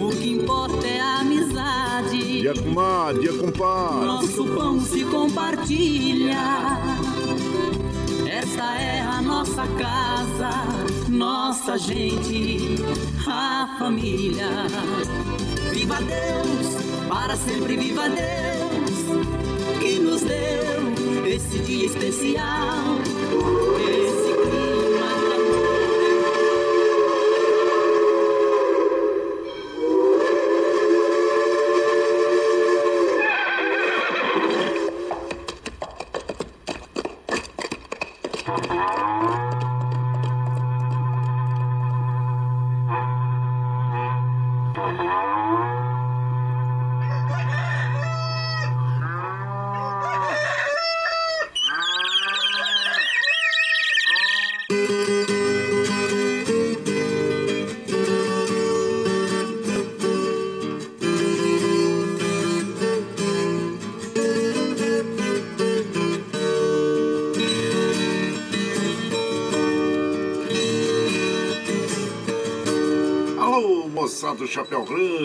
O que importa é a amizade. Dia comadre, dia compadre. Nosso pão se compartilha. Esta é a nossa casa, nossa gente, a família. Viva Deus, para sempre viva Deus, que nos deu esse dia especial.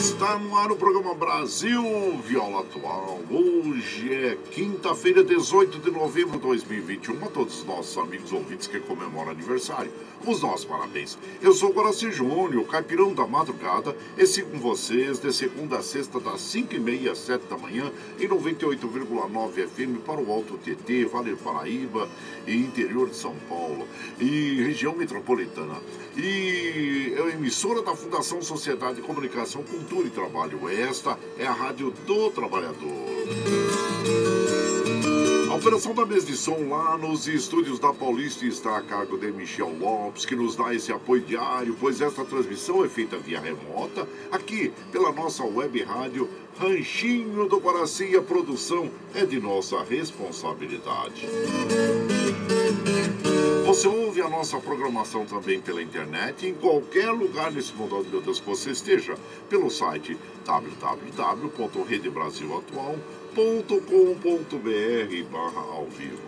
Está no ar o programa Brasil Viola Atual. Hoje é quinta-feira, 18 de novembro de 2021. A todos os nossos amigos ouvintes que comemoram aniversário, os nossos parabéns. Eu sou o Guaraci Júnior, caipirão da madrugada, e sigo com vocês de segunda a sexta, das 5h30 às 7 da manhã, em 98,9 FM para o Alto TT, Vale do Paraíba e interior de São Paulo e região metropolitana. E é emissora da Fundação Sociedade de Comunicação, Cultura e Trabalho. Esta é a Rádio do Trabalhador. A operação da mesa de som lá nos estúdios da Paulista está a cargo de Michel Lopes, que nos dá esse apoio diário, pois esta transmissão é feita via remota, aqui pela nossa web rádio Ranchinho do Guaraci. A produção é de nossa responsabilidade. Você ouve a nossa programação também pela internet, em qualquer lugar nesse mundo, meu Deus, que você esteja, pelo site www.redebrasilatual.com.br barra ao vivo.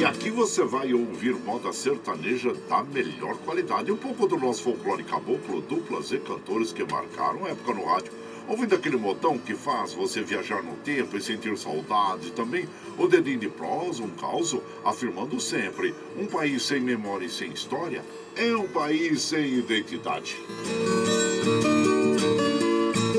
E aqui você vai ouvir moda sertaneja da melhor qualidade, um pouco do nosso folclore caboclo, duplas e cantores que marcaram época no rádio, ouvindo aquele modão que faz você viajar no tempo e sentir saudade, também o dedinho de prosa, um caos, afirmando sempre, um país sem memória e sem história é um país sem identidade.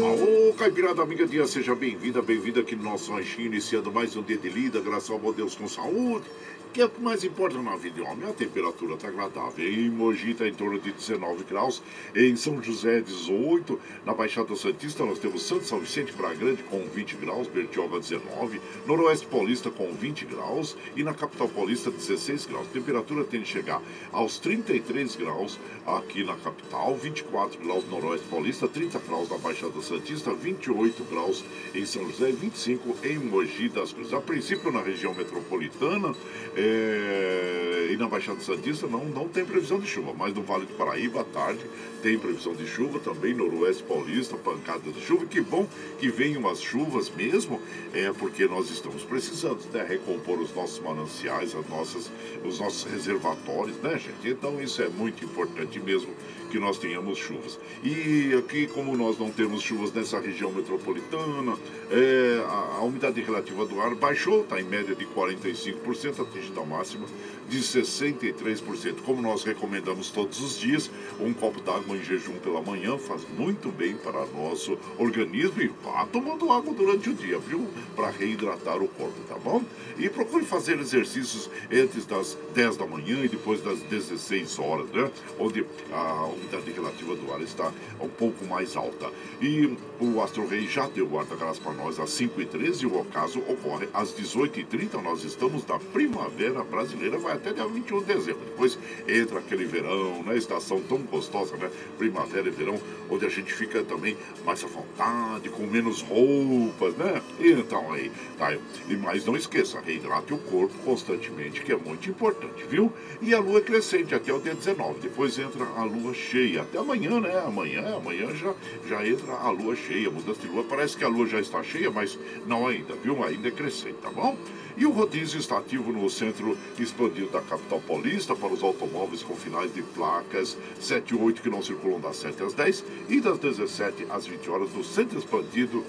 Alô, Caipirada Amiga Dia, seja bem-vinda, bem-vinda aqui no nosso ranchinho, iniciando mais um dia de lida, graças ao bom Deus com saúde, que é o que mais importa na vida de homem. A temperatura está agradável. Em Mogi está em torno de 19 graus, em São José 18, na Baixada Santista nós temos Santo São Vicente Praia Grande com 20 graus, Bertioga 19, Noroeste Paulista com 20 graus e na capital paulista 16 graus. A temperatura tende a chegar aos 33 graus aqui na capital, 24 graus no Noroeste Paulista, 30 graus na Baixada Santista, 20 28 graus em São José e 25 em Mogi das Cruzes. A princípio, na região metropolitana e na Baixada Santista não, não tem previsão de chuva, mas no Vale do Paraíba, à tarde, tem previsão de chuva também, noroeste paulista, pancada de chuva. Que bom que venham as chuvas mesmo, é porque nós estamos precisando né, recompor os nossos mananciais, as nossas, os nossos reservatórios, né, gente? Então isso é muito importante mesmo que nós tenhamos chuvas. E aqui, como nós não temos chuvas nessa região metropolitana, é, a, a, umidade relativa do ar baixou, está em média de 45%, atingindo a máxima de 63%. Como nós recomendamos todos os dias, um copo d'água em jejum pela manhã faz muito bem para nosso organismo e vá tomando água durante o dia, viu? Para reidratar o corpo, tá bom? E procure fazer exercícios entre as 10 da manhã e depois das 16 horas, né? Onde a umidade relativa do ar está um pouco mais alta. E o Astro Rei já deu guarda-graça para nós às 5h13 e o ocaso ocorre às 18h30. Nós estamos na primavera brasileira, vai até dia 21 de dezembro. Depois entra aquele verão, né? Estação tão gostosa, né? Primavera e verão, onde a gente fica também mais à vontade, com menos roupas, né? Então aí, tá. E, mas não esqueça, reidrate o corpo constantemente, que é muito importante, viu? E a lua é crescente até o dia 19. Depois entra a lua cheia. Até amanhã, né? Amanhã, amanhã já, já entra a lua cheia, mudança de lua. Parece que a lua já está cheia, mas não ainda, viu? Ainda é crescente, tá bom? E o rodízio está ativo no centro expandido da capital paulista para os automóveis com finais de placas 7 e 8 que não circulam das 7 às 10 e das 17 às 20 horas no centro expandido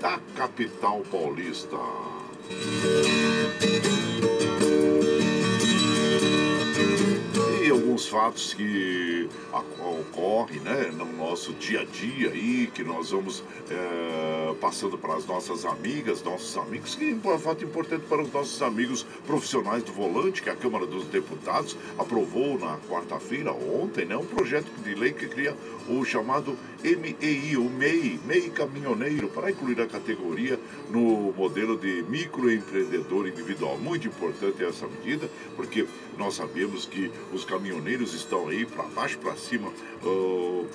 da capital paulista alguns fatos que ocorrem né, no nosso dia a dia aí, que nós vamos é, passando para as nossas amigas, nossos amigos, que é um fato importante para os nossos amigos profissionais do volante, que a Câmara dos Deputados aprovou na quarta-feira, ontem, né, um projeto de lei que cria o chamado MEI, o MEI, MEI Caminhoneiro, para incluir a categoria no modelo de microempreendedor individual. Muito importante essa medida, porque nós sabemos que os caminhoneiros estão aí para baixo, para cima uh,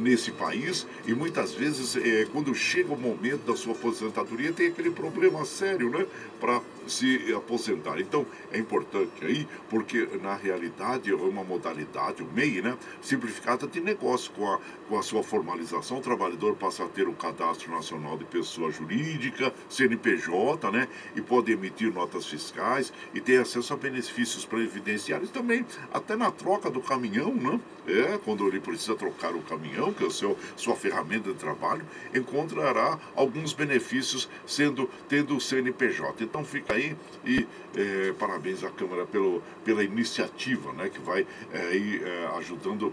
nesse país e muitas vezes é, quando chega o momento da sua aposentadoria tem aquele problema sério, né? Para se aposentar. Então é importante aí, porque na realidade é uma modalidade, o MEI, né? Simplificada de negócio. Com a, com a sua formalização, o trabalhador passa a ter o cadastro nacional de pessoa jurídica, CNPJ, né? E pode emitir notas fiscais e ter acesso a benefícios previdenciários também, até na troca do caminhão, né? É, quando ele precisa trocar o caminhão, que é o seu, sua ferramenta de trabalho, encontrará alguns benefícios sendo tendo o CNPJ. Então fica aí e é, parabéns à Câmara pelo, pela iniciativa né, que vai é, é, ajudando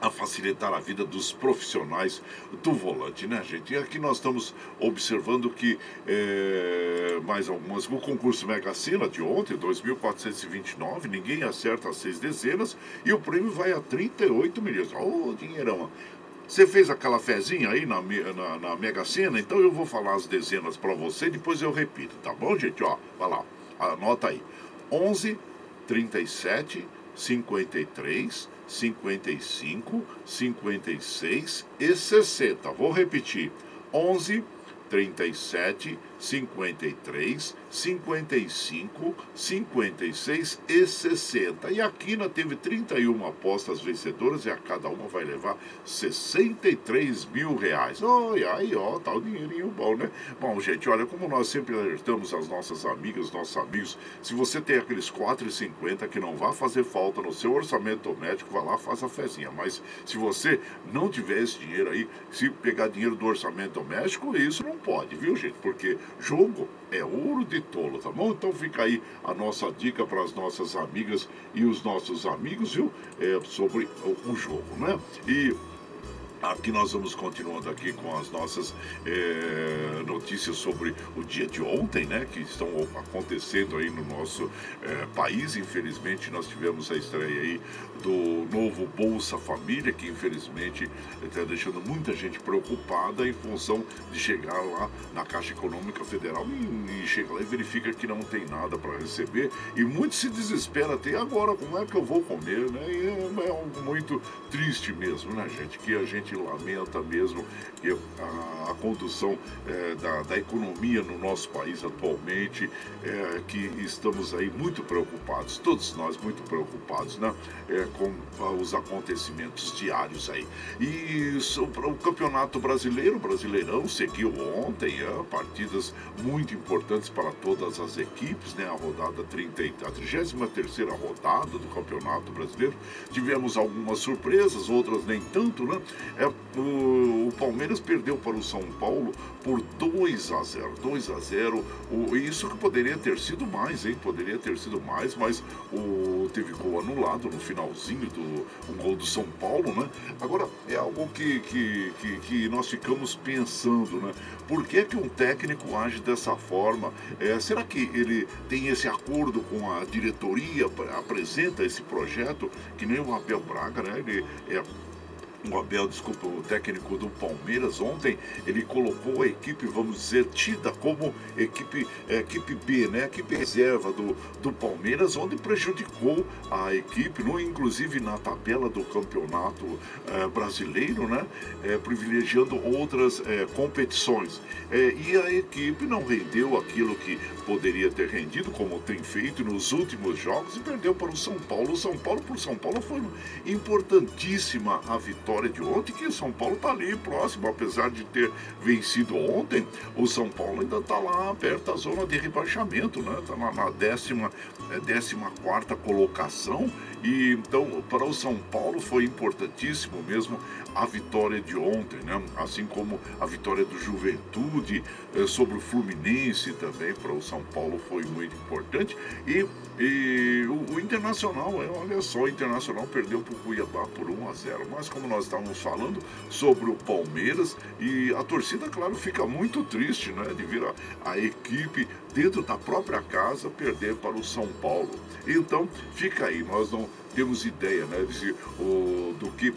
a facilitar a vida dos profissionais do volante, né, gente? E aqui nós estamos observando que é, mais algumas. O concurso Mega Sena de ontem, 2.429, ninguém acerta as seis dezenas e o prêmio vai a 38 milhões. Ô, oh, dinheirão! Você fez aquela fezinha aí na, na, na Mega Sena? Então eu vou falar as dezenas para você depois eu repito, tá bom, gente? Ó, vai lá, anota aí. 11, 37, 53, 55, 56 e 60. Vou repetir: 11, 37, 53, 55, 56 e 60. E a Quina teve 31 apostas vencedoras e a cada uma vai levar 63 mil reais. Olha aí, ó, tá o dinheirinho bom, né? Bom, gente, olha, como nós sempre alertamos as nossas amigas, nossos amigos, se você tem aqueles 4,50 que não vai fazer falta no seu orçamento médico, vá lá, faça a fezinha. Mas se você não tiver esse dinheiro aí, se pegar dinheiro do orçamento doméstico, isso não pode, viu, gente? Porque jogo é ouro de tolo, tá bom? Então fica aí a nossa dica para as nossas amigas e os nossos amigos, viu? É, sobre o, jogo, né? E Aqui nós vamos continuando aqui com as nossas é, notícias sobre o dia de ontem, né? Que estão acontecendo aí no nosso é, país. Infelizmente nós tivemos a estreia aí do novo Bolsa Família, que infelizmente está deixando muita gente preocupada em função de chegar lá na Caixa Econômica Federal e, e chega lá e verifica que não tem nada para receber. E muito se desespera até agora, como é que eu vou comer, né? E é, é muito triste mesmo, né, gente? Que a gente gente lamenta mesmo a, a condução é, da, da, economia no nosso país atualmente, é, que estamos aí muito preocupados, todos nós muito preocupados né, é, com os acontecimentos diários aí. E sobre o Campeonato Brasileiro, Brasileirão seguiu ontem, é, partidas muito importantes para todas as equipes, né, a rodada 30, a 33 rodada do Campeonato Brasileiro. Tivemos algumas surpresas, outras nem tanto, né? É, o, o Palmeiras perdeu para o São Paulo por 2 a 0. 2 a 0. O, isso que poderia ter sido mais, hein? Poderia ter sido mais, mas o teve gol anulado no finalzinho do um gol do São Paulo, né? Agora é algo que, que, que, que nós ficamos pensando, né? Por que, que um técnico age dessa forma? É, será que ele tem esse acordo com a diretoria, apresenta esse projeto, que nem o Abel Braga, né? Ele é o Abel, desculpa, o técnico do Palmeiras ontem, ele colocou a equipe, vamos dizer, tida como equipe, é, equipe B, né? Equipe reserva do, do Palmeiras, onde prejudicou a equipe, no, inclusive na tabela do campeonato é, brasileiro, né? É, privilegiando outras competições. E a equipe não rendeu aquilo que poderia ter rendido, como tem feito nos últimos jogos, e perdeu para o São Paulo. O São Paulo, por São Paulo, foi importantíssima a vitória de ontem, que o São Paulo está ali próximo, apesar de ter vencido ontem, o São Paulo ainda está lá perto da zona de rebaixamento, né? Está na, na décima, é, décima quarta colocação. E então, para o São Paulo foi importantíssimo mesmo a vitória de ontem, né? assim como a vitória do Juventude eh, sobre o Fluminense também para o São Paulo foi muito importante. E, e o, o, Internacional, é, olha só, o Internacional perdeu para o Cuiabá por 1 a 0. Mas como nós estávamos falando sobre o Palmeiras, e a torcida, claro, fica muito triste né, de ver a, a equipe dentro da própria casa perder para o São Paulo. Então, fica aí, nós não temos ideia né, de, o, do que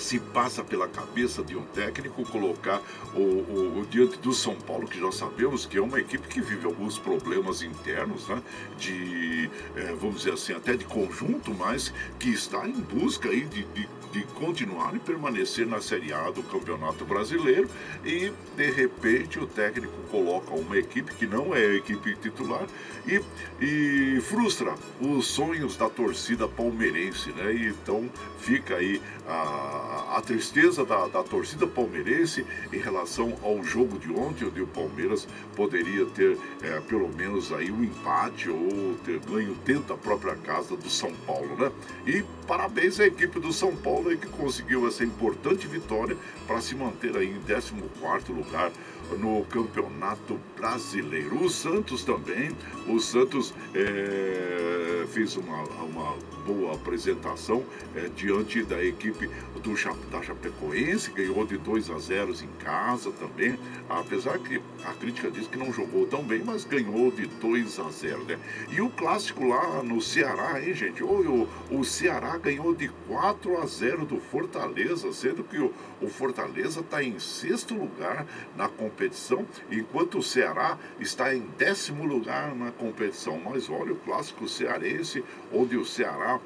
se passa pela cabeça de um técnico colocar o, o, o, diante do São Paulo, que já sabemos que é uma equipe que vive alguns problemas internos, né? de, é, vamos dizer assim, até de conjunto, mas que está em busca aí de, de de continuar e permanecer na Série A do Campeonato Brasileiro e de repente o técnico coloca uma equipe que não é a equipe titular e, e frustra os sonhos da torcida palmeirense, né? E então fica aí a, a tristeza da, da torcida palmeirense em relação ao jogo de ontem, onde o Palmeiras poderia ter é, pelo menos aí um empate ou ter ganho dentro da própria casa do São Paulo, né? E parabéns à equipe do São Paulo aí que conseguiu essa importante vitória para se manter aí em 14º lugar no Campeonato Brasileiro. O Santos também, o Santos é, fez uma, uma boa apresentação é, diante da equipe do, da Chapecoense, ganhou de 2 a 0 em casa também, apesar que a crítica diz que não jogou tão bem, mas ganhou de 2 a 0 né? E o clássico lá no Ceará, hein, gente? O, o, o Ceará ganhou de 4 a 0 do Fortaleza, sendo que o, o Fortaleza está em sexto lugar na competição, enquanto o Ceará está em décimo lugar na competição. Mas olha o clássico cearense, onde o Ceará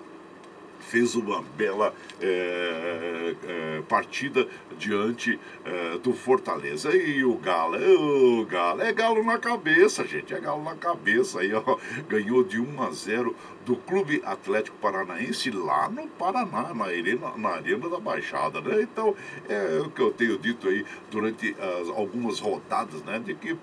fez uma bela é, é, partida diante é, do Fortaleza. E o Galo, o Galo, é Galo na cabeça, gente, é Galo na cabeça. Aí, ó, ganhou de 1 a 0 do Clube Atlético Paranaense lá no Paraná, na arena, na arena da Baixada, né? Então, é o que eu tenho dito aí durante as, algumas rodadas, né? De que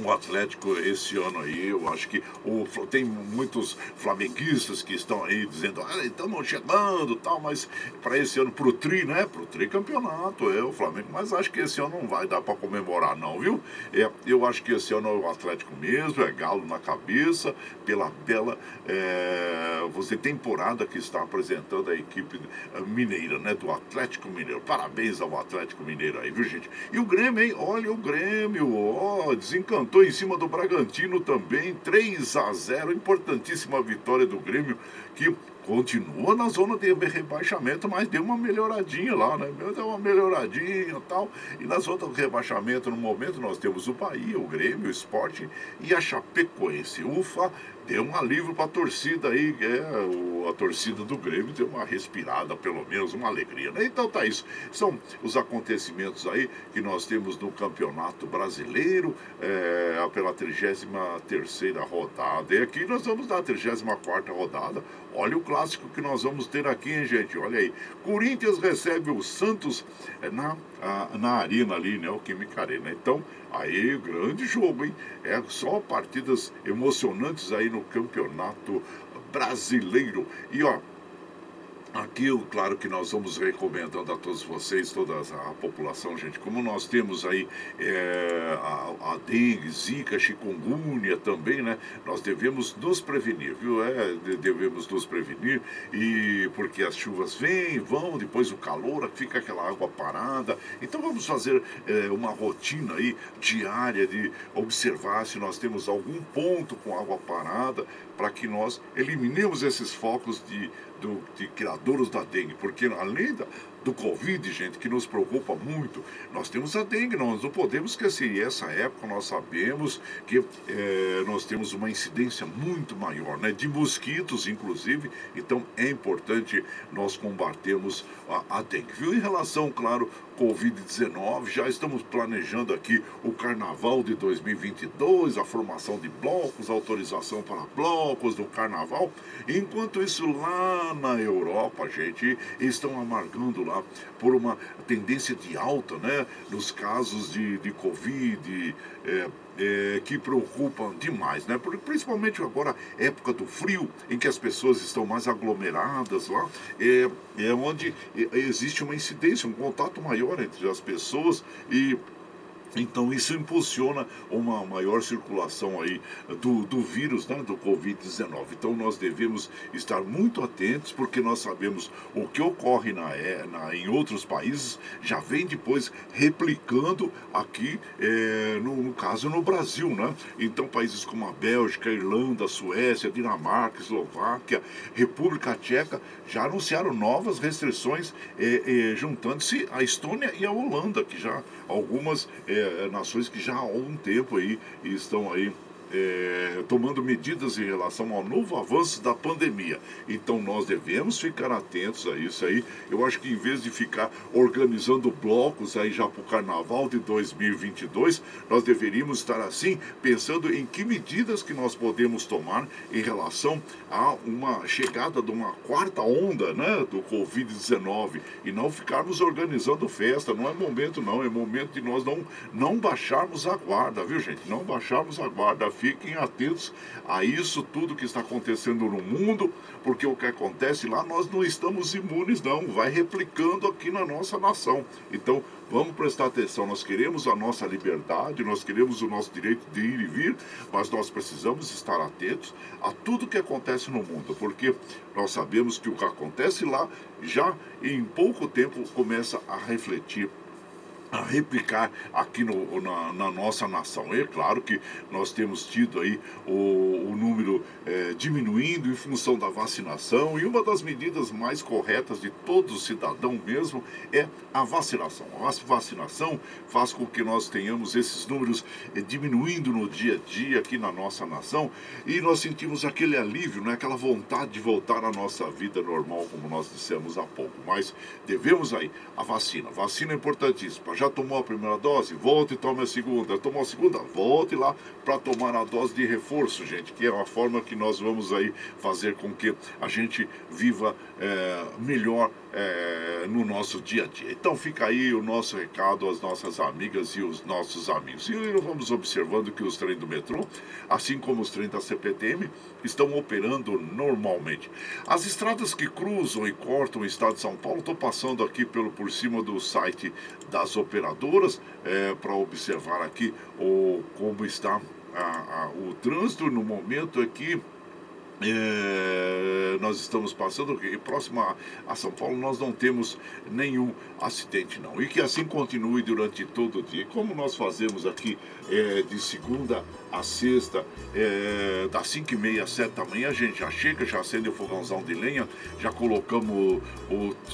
o Atlético esse ano aí, eu acho que o, tem muitos flamenguistas que estão aí dizendo, ah, estamos chegando tal, mas para esse ano, pro Tri, né? Pro Tri campeonato, é o Flamengo, mas acho que esse ano não vai dar para comemorar, não, viu? É, eu acho que esse ano é o Atlético mesmo, é galo na cabeça, pela bela é, você temporada que está apresentando a equipe eh, mineira, né? Do Atlético Mineiro. Parabéns ao Atlético Mineiro aí, viu, gente? E o Grêmio, hein? Olha o Grêmio, ó, desencantou em cima do Bragantino também, 3 a 0. Importantíssima vitória do Grêmio, que continua na zona de rebaixamento, mas deu uma melhoradinha lá, né? Deu uma melhoradinha e tal. E na zona do rebaixamento, no momento, nós temos o Bahia, o Grêmio, o Esporte e a Chapecoense. Ufa, deu um alívio para a torcida aí, é, a torcida do Grêmio deu uma respirada, pelo menos, uma alegria. Né? Então tá isso. São os acontecimentos aí que nós temos no Campeonato Brasileiro é, pela 33 rodada. E aqui nós vamos na 34 rodada. Olha o clássico que nós vamos ter aqui, hein, gente? Olha aí. Corinthians recebe o Santos é, na, na arena ali, né? O Química Arena. Então, Aí, grande jogo, hein? É só partidas emocionantes aí no campeonato brasileiro. E ó, Aqui, claro que nós vamos recomendando a todos vocês, toda a população, gente, como nós temos aí é, a, a dengue, zika, chikungunya também, né? Nós devemos nos prevenir, viu? É, devemos nos prevenir, e porque as chuvas vêm, vão, depois o calor, fica aquela água parada. Então vamos fazer é, uma rotina aí diária de observar se nós temos algum ponto com água parada para que nós eliminemos esses focos de do, de criadouros da dengue, porque além da, do Covid, gente, que nos preocupa muito. Nós temos a dengue, nós não podemos esquecer. E essa época nós sabemos que é, nós temos uma incidência muito maior, né? De mosquitos, inclusive. Então é importante nós combatermos a, a dengue. Viu? Em relação, claro, Covid-19, já estamos planejando aqui o carnaval de 2022, a formação de blocos, autorização para blocos do carnaval. Enquanto isso, lá na Europa, gente, estão amargando lá por uma tendência de alta né, nos casos de, de Covid, é, é, que preocupam demais, né? principalmente agora, época do frio, em que as pessoas estão mais aglomeradas lá, é, é onde existe uma incidência, um contato maior entre as pessoas e então isso impulsiona uma maior circulação aí do, do vírus, né, do Covid-19. Então nós devemos estar muito atentos, porque nós sabemos o que ocorre na, é, na em outros países, já vem depois replicando aqui, é, no, no, caso no Brasil. Né? Então países como a Bélgica, a Irlanda, a Suécia, a Dinamarca, a Eslováquia, República Tcheca já anunciaram novas restrições, é, é juntando-se a Estônia e a Holanda, que já algumas é, nações que já há um tempo aí estão aí é, tomando medidas em relação ao novo avanço da pandemia. Então nós devemos ficar atentos a isso aí. Eu acho que em vez de ficar organizando blocos aí já para o carnaval de 2022, nós deveríamos estar assim pensando em que medidas que nós podemos tomar em relação a uma chegada de uma quarta onda, né, do Covid-19 e não ficarmos organizando festa. Não é momento não, é momento de nós não não baixarmos a guarda, viu gente? Não baixarmos a guarda fiquem atentos a isso tudo que está acontecendo no mundo, porque o que acontece lá nós não estamos imunes, não, vai replicando aqui na nossa nação. Então, vamos prestar atenção. Nós queremos a nossa liberdade, nós queremos o nosso direito de ir e vir, mas nós precisamos estar atentos a tudo que acontece no mundo, porque nós sabemos que o que acontece lá já em pouco tempo começa a refletir a replicar aqui no, na, na, nossa nação. É claro que nós temos tido aí o, o número é, diminuindo em função da vacinação e uma das medidas mais corretas de todo cidadão mesmo é a vacinação. A vacinação faz com que nós tenhamos esses números é, diminuindo no dia a dia aqui na nossa nação e nós sentimos aquele alívio, né, aquela vontade de voltar à nossa vida normal, como nós dissemos há pouco. Mas devemos aí a vacina. A vacina é importantíssima já tomou a primeira dose? Volte e tome a segunda. Tomou a segunda? Volte lá para tomar a dose de reforço, gente, que é uma forma que nós vamos aí fazer com que a gente viva é, melhor é, no nosso dia a dia. Então fica aí o nosso recado às nossas amigas e os nossos amigos. E vamos observando que os trens do metrô, assim como os trens da CPTM, estão operando normalmente. As estradas que cruzam e cortam o estado de São Paulo, estou passando aqui pelo por cima do site das operadoras é, para observar aqui o, como está a, a, o trânsito no momento aqui é, nós estamos passando, e próximo a, São Paulo, nós não temos nenhum acidente, não. E que assim continue durante todo o dia. Como nós fazemos aqui é, de segunda a sexta, é, das 5 e meia às 7 da manhã, a gente já chega, já acende o fogãozão de lenha, já colocamos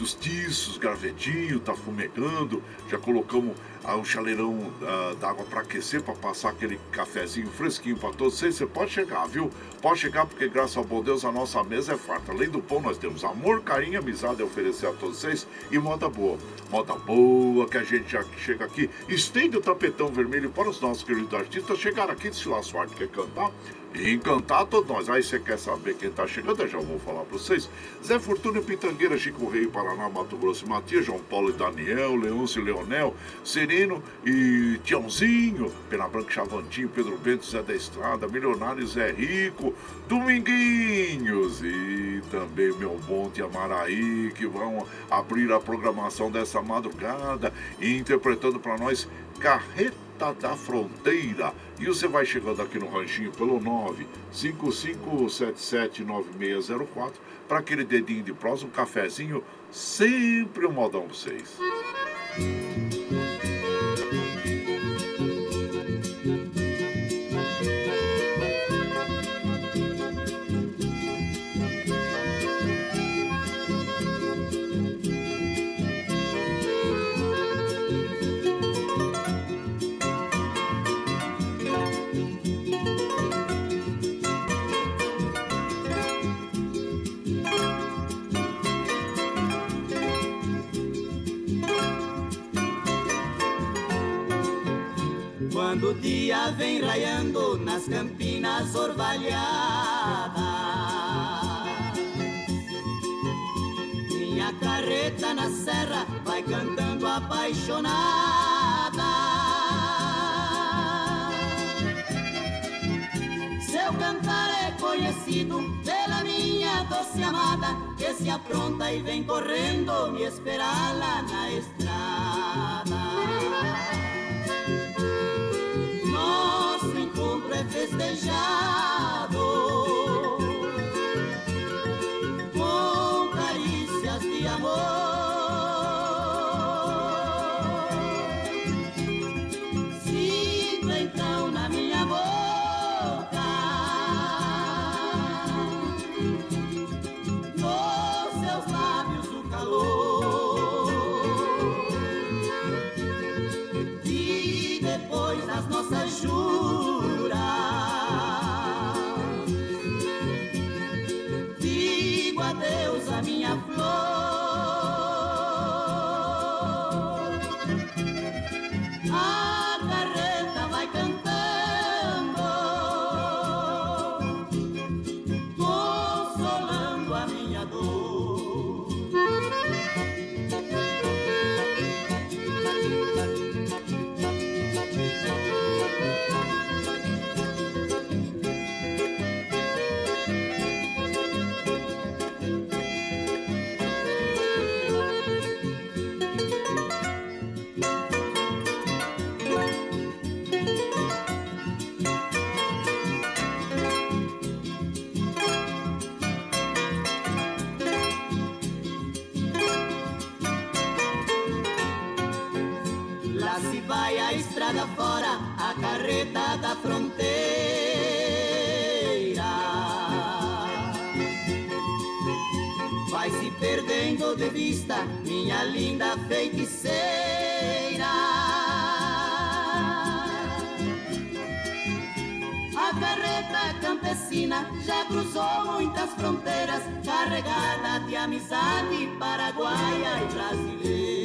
os tiços, gravetinho, tá fumegando, já colocamos o chaleirão ah, d'água para aquecer, para passar aquele cafezinho fresquinho para todos vocês. Você pode chegar, viu? Pode chegar, porque graças ao bom Deus a nossa mesa é farta. Além do pão, nós temos amor, carinho, amizade a oferecer a todos vocês e moda boa. Moda boa que a gente já chega aqui, estende o tapetão vermelho para os nossos queridos artistas chegar aqui, se o Asfalto quer cantar encantar todos nós. Aí você quer saber quem está chegando? Eu já vou falar para vocês. Zé Fortuna Pitangueira, Chico Rei, Paraná, Mato Grosso e Matias, João Paulo e Daniel, Leôncio e Leonel, Sereno e Tiãozinho, Pena Branca Chavantinho, Pedro Bento, Zé da Estrada, Milionário Zé Rico, Dominguinhos e também meu Monte Amaraí, que vão abrir a programação dessa madrugada e interpretando para nós Carreta da Fronteira. E você vai chegando aqui no ranchinho pelo 955779604 para aquele dedinho de prosa, um cafezinho, sempre um modão pra vocês. Quando o dia vem raiando nas campinas orvalhadas Minha carreta na serra vai cantando apaixonada. Seu cantar é conhecido pela minha doce amada Que se apronta e vem correndo me esperar lá na estrada festejado fora, a carreta da fronteira. Vai se perdendo de vista, minha linda feiticeira. A carreta campesina já cruzou muitas fronteiras, carregada de amizade paraguaia e brasileira.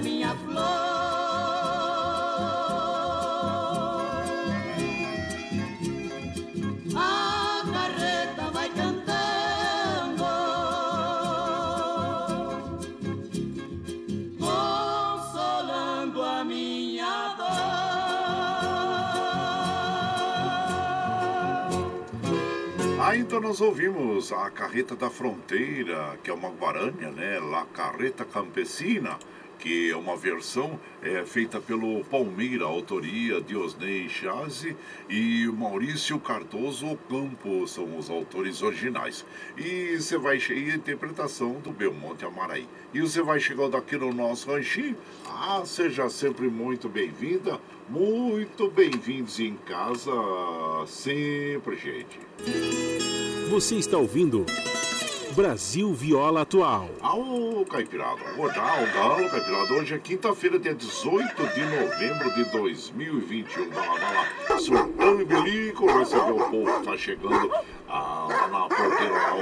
minha flor. A carreta vai cantando, consolando a minha dor. Aí então nós ouvimos a carreta da fronteira, que é uma guaranha, né? La Carreta Campesina que é uma versão é, feita pelo Palmeira, autoria de Osnei Chazi e Maurício Cardoso Ocampo, são os autores originais. E você vai chegar a interpretação do Belmonte Amaraí. E você vai chegando aqui no nosso ranchinho. Ah, seja sempre muito bem-vinda, muito bem-vindos em casa, sempre, gente. Você está ouvindo Brasil Viola Atual. Alô, Caipirada. O galo, Caipirada. Hoje é quinta-feira, dia 18 de novembro de 2021. Vai lá, vai lá. Surtão e bilico, recebeu o povo tá chegando ah, lá na porteira.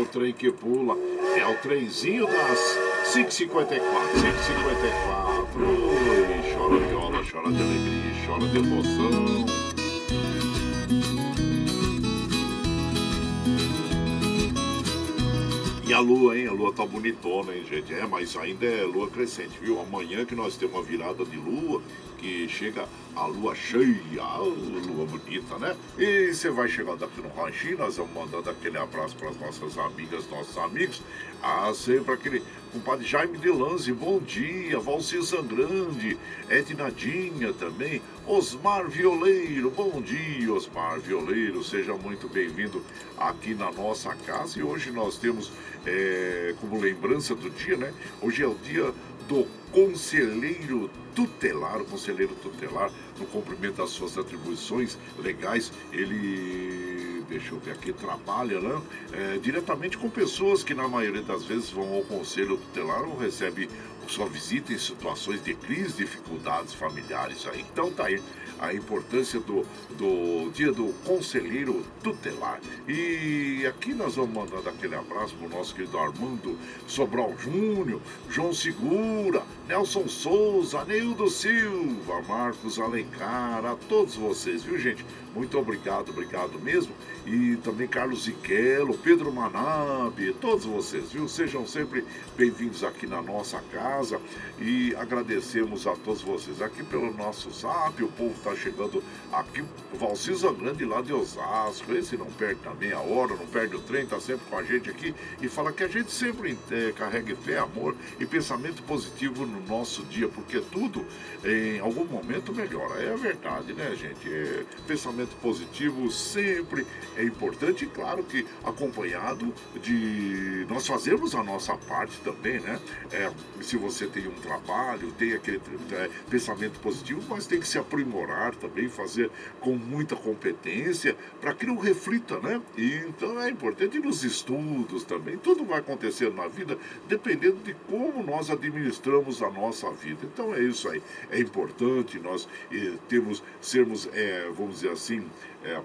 O trem que pula. É o trenzinho das 5h54. 5h54. Chora viola, chora de alegria, chora de emoção. E a lua, hein? A lua tá bonitona, hein, gente? É, mas ainda é lua crescente, viu? Amanhã que nós temos uma virada de lua, que chega a lua cheia, a lua bonita, né? E você vai chegando aqui no ranchinho, nós vamos mandando aquele abraço para as nossas amigas, nossos amigos. Ah, sempre aquele compadre Jaime Delanze, bom dia. Valcir Zangrande, Ednadinha também. Osmar Violeiro, bom dia, Osmar Violeiro. Seja muito bem-vindo aqui na nossa casa. E hoje nós temos, é, como lembrança do dia, né? Hoje é o dia do conselheiro tutelar, o conselheiro tutelar, no cumprimento das suas atribuições legais, ele, deixa eu ver aqui, trabalha né, é, diretamente com pessoas que na maioria das vezes vão ao conselho tutelar ou recebe sua visita em situações de crise, dificuldades familiares. Então tá aí a importância do, do dia do conselheiro tutelar. E aqui nós vamos mandando aquele abraço para o nosso querido Armando Sobral Júnior, João Segura, Nelson Souza, Neildo Silva, Marcos Alencar, a todos vocês, viu gente? Muito obrigado, obrigado mesmo. E também Carlos Ziquelo, Pedro Manabe, todos vocês, viu? Sejam sempre bem-vindos aqui na nossa casa e agradecemos a todos vocês aqui pelo nosso zap. O povo está chegando aqui, Valcisa Grande lá de Osasco. Esse não perde também a hora, não perde o trem, está sempre com a gente aqui e fala que a gente sempre é, carregue fé, amor e pensamento positivo no nosso dia, porque tudo em algum momento melhora. É verdade, né, gente? É, pensamento positivo sempre é importante e, claro, que acompanhado de nós fazermos a nossa parte também, né? É, se você tem um trabalho, tem aquele é, pensamento positivo, mas tem que se aprimorar também, fazer com muita competência para que não reflita, né? E, então é importante nos estudos também. Tudo vai acontecer na vida dependendo de como nós administramos a nossa vida. Então é isso aí. É importante nós eh, temos, sermos, é, vamos dizer assim, é,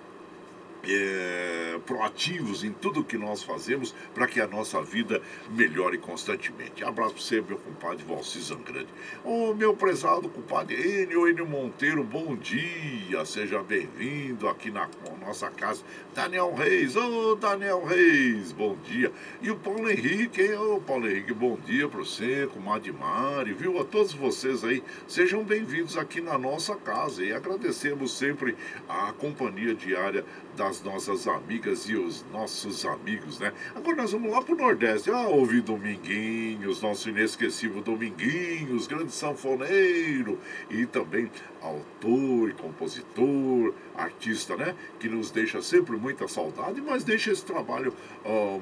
é, proativos em tudo que nós fazemos para que a nossa vida melhore constantemente. Abraço para você, meu compadre Valci Zangrande. O meu prezado compadre Enio Enio Monteiro, bom dia, seja bem-vindo aqui na nossa casa. Daniel Reis, ô oh, Daniel Reis, bom dia. E o Paulo Henrique? Ô oh, Paulo Henrique, bom dia para você, comadre Mari, viu? A todos vocês aí, sejam bem-vindos aqui na nossa casa e agradecemos sempre a companhia diária das nossas amigas e os nossos amigos, né? Agora nós vamos lá pro Nordeste. Ah, ouvir Dominguinhos, nosso inesquecível Dominguinhos, grande sanfoneiro e também autor e compositor, artista, né? Que nos deixa sempre muita saudade, mas deixa esse trabalho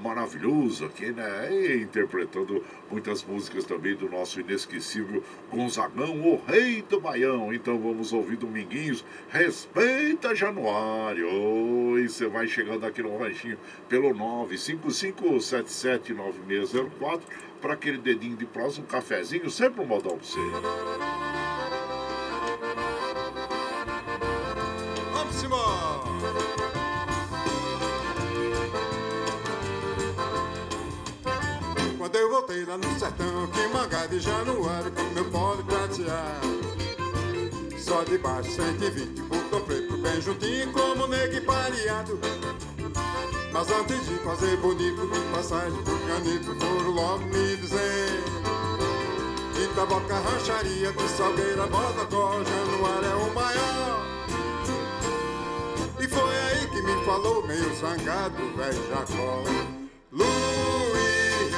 maravilhoso aqui, né? E interpretando muitas músicas também do nosso inesquecível Gonzagão, o rei do Baião. Então vamos ouvir Dominguinhos, respeita Januário. E você vai chegando aqui no ranchinho pelo 955779604 para aquele dedinho de próximo, um cafezinho, sempre um modão para você. Voltei lá no sertão, que mangá de januário com meu pole prateado. Só de baixo 120, botão preto bem juntinho como negue pareado. Mas antes de fazer bonito de passagem por canito, foram logo me dizer. Itaboca, rancharia de Salgueira, Bodocó, Januário é o maior. E foi aí que me falou meio zangado, velho Jacó. Luiz,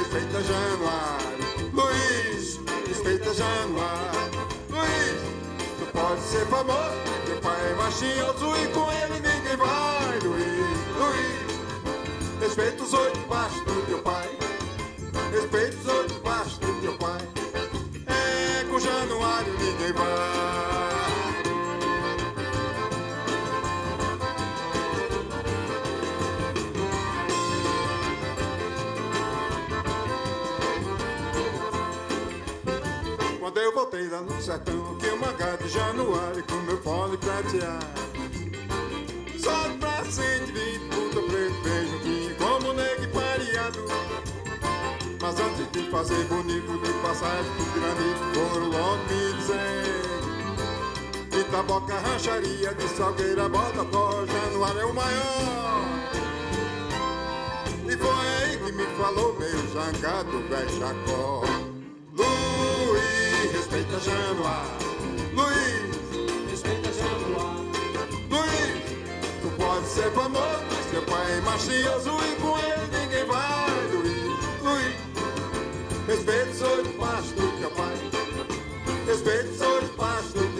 respeita Januário. Luiz, respeita Januário. Luiz, tu pode ser famoso, teu pai é machinhoso e com ele ninguém vai. Luiz, Luiz, respeita os oito passos do teu pai. Respeita os oito passos do teu pai. Voltei lá no sertão, vi uma gata de januário com meu fone prateado. Só pra 120, puta preto, beijo como nego pareado. Mas antes de fazer bonito, de passagem pro granito, foram logo me dizer. Itaboca, rancharia, de Salgueira, Botocó, Januário é o maior. E foi aí que me falou meio zangado, velho Jacó. Respeita Januário. Luiz, respeita Januário. Luiz, tu pode ser famoso, mas teu pai é machinhoso e com ele ninguém vai. Luiz, Luiz, respeita os oito passos do teu pai. Respeita os oito passos do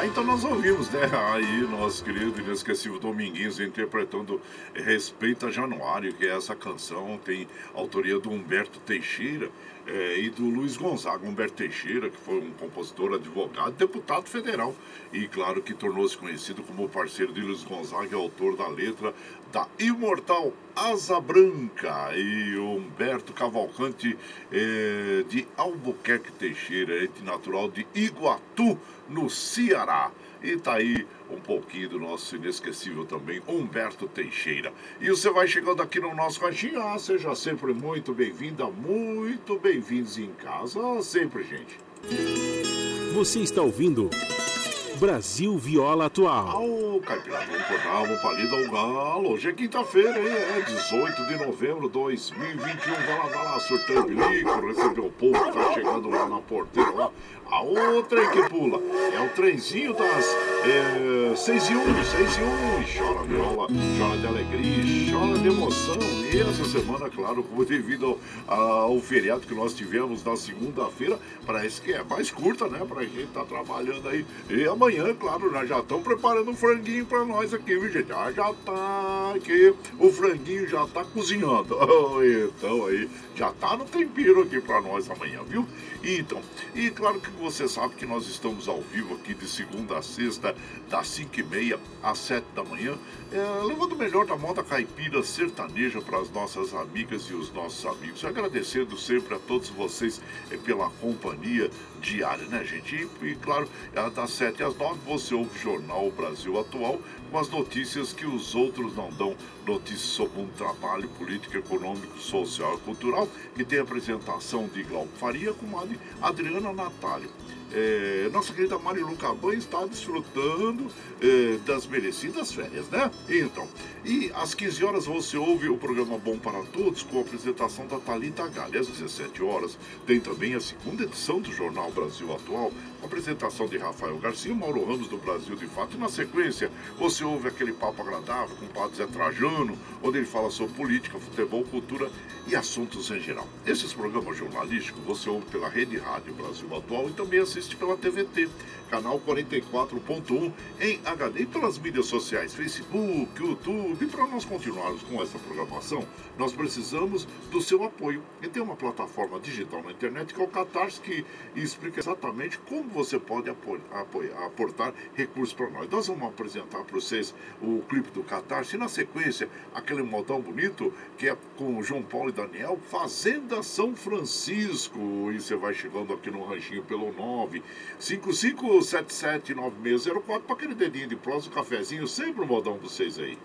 Ah, então nós ouvimos, né? Aí, nosso querido inesquecível Dominguinhos interpretando Respeita Januário, que é essa canção, tem autoria do Humberto Teixeira eh, e do Luiz Gonzaga. Humberto Teixeira, que foi um compositor, advogado, deputado federal e, claro, que tornou-se conhecido como parceiro de Luiz Gonzaga, autor da letra da imortal Asa Branca e Humberto Cavalcante eh, de Albuquerque Teixeira, natural de Iguatu, no Ceará. E tá aí um pouquinho do nosso inesquecível também, Humberto Teixeira. E você vai chegando aqui no nosso ranchinho, ah, seja sempre muito bem-vinda, muito bem-vindos em casa, sempre, gente. Você está ouvindo Brasil Viola Atual. Ao acordar, vamos palido ao galo. Hoje é quinta-feira, hein? É 18 de novembro de 2021. Vai lá, vai lá, surtando bilico, receber o povo que tá chegando lá na porteira lá. A outra que pula é o trenzinho das é, 6 e 1, 6 e 1. E chora viola, chora de alegria, chora de emoção. E essa semana, claro, devido ao, ao feriado que nós tivemos na segunda-feira, parece que é mais curta, né? Pra gente tá trabalhando aí. E amanhã, claro, nós já estamos preparando um franguinho pra nós aqui, viu, gente? Ah, já tá aqui, o franguinho já tá cozinhando. então aí, já tá no tempero aqui pra nós amanhã, viu? Então, e claro que você sabe que nós estamos ao vivo aqui de segunda a sexta, das 5 e meia às 7 da manhã, é, levando o melhor da moda caipira sertaneja para as nossas amigas e os nossos amigos. Agradecendo sempre a todos vocês é, pela companhia diária, né, gente? E, e claro, é, das 7 às 9 você ouve o Jornal Brasil Atual com as notícias que os outros não dão. Notícias sobre um trabalho político, econômico, social e cultural, que tem a apresentação de Glauco Faria com a Adriana Natália. É, nossa querida Marilu Caban está desfrutando é, das merecidas férias, né? Então, e às 15 horas você ouve o programa Bom para Todos com a apresentação da Thalita Galha. Às 17 horas tem também a segunda edição do Jornal Brasil Atual, apresentação de Rafael Garcia Mauro Ramos do Brasil de Fato. E na sequência você ouve aquele papo agradável com o Padre Zé Trajano, onde ele fala sobre política, futebol, cultura e assuntos em geral. Esses programas jornalísticos você ouve pela Rede Rádio Brasil Atual e também assiste pela TVT, canal 44.1 em HD e pelas mídias sociais, Facebook, YouTube. E para nós continuarmos com essa programação, nós precisamos do seu apoio. E tem uma plataforma digital na internet que é o Catarse, que explica exatamente como você pode apoiar, apoiar, aportar recursos para nós. Nós vamos apresentar para vocês o clipe do Catarse e na sequência aquele modão bonito que é com João Paulo e Daniel, Fazenda São Francisco. E você vai chegando aqui no ranchinho pelo 9 55779604 para aquele dedinho de prosa, um cafezinho, sempre um modão para vocês aí.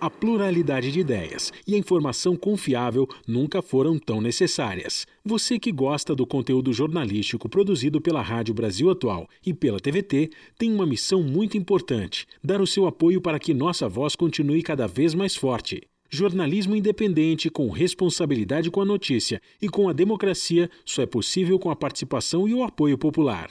A pluralidade de ideias e a informação confiável nunca foram tão necessárias. Você que gosta do conteúdo jornalístico produzido pela Rádio Brasil Atual e pela TVT tem uma missão muito importante: dar o seu apoio para que nossa voz continue cada vez mais forte. Jornalismo independente, com responsabilidade com a notícia e com a democracia, só é possível com a participação e o apoio popular.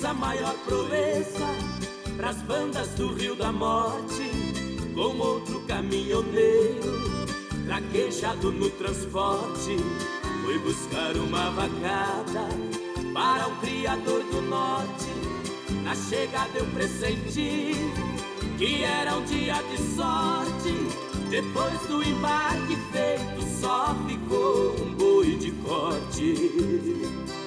Fiz a maior proeza pras bandas do Rio da Morte, com outro caminhoneiro, traquejado no transporte, fui buscar uma vacada para um criador do norte. Na chegada eu pressenti que era um dia de sorte. Depois do embarque feito, só ficou um boi de corte.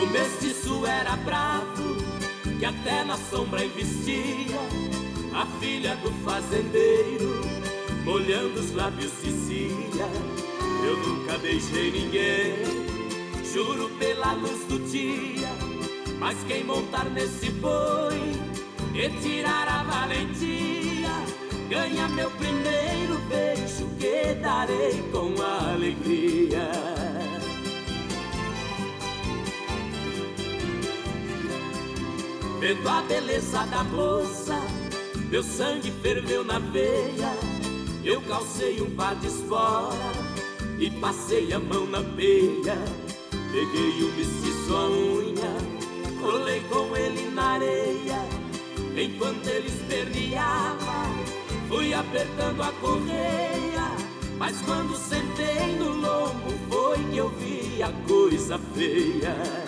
O mestiço era bravo, que até na sombra investia. A filha do fazendeiro, molhando os lábios, dizia: Eu nunca beijei ninguém, juro pela luz do dia. Mas quem montar nesse boi e tirar a valentia, ganha meu primeiro beijo que darei com alegria. Vendo a beleza da moça, meu sangue ferveu na veia. Eu calcei um par de espora e passei a mão na peia. Peguei o mestiço a unha, rolei com ele na areia. Enquanto ele esperneava, fui apertando a correia. Mas quando sentei no lombo, foi que eu vi a coisa feia.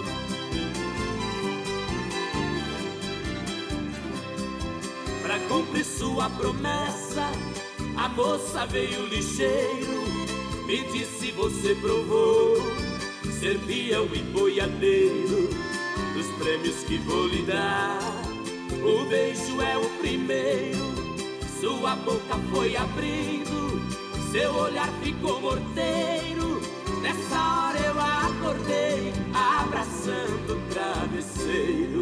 Pra cumprir sua promessa, a moça veio lixeiro. Me disse: Você provou ser peão e boiadeiro dos prêmios que vou lhe dar. O beijo é o primeiro, sua boca foi abrindo, seu olhar ficou morteiro. Nessa hora eu acordei, abraçando o travesseiro.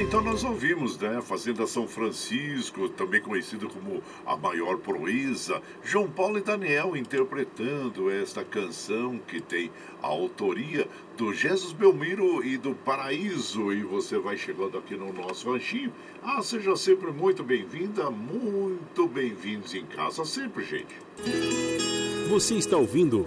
Ah, então nós ouvimos, né? Fazenda São Francisco, também conhecido como a maior proeza, João Paulo e Daniel interpretando esta canção que tem a autoria do Jesus Belmiro e do Paraíso. E você vai chegando aqui no nosso ranchinho. Ah, seja sempre muito bem-vinda, muito bem-vindos em casa sempre, gente. Você está ouvindo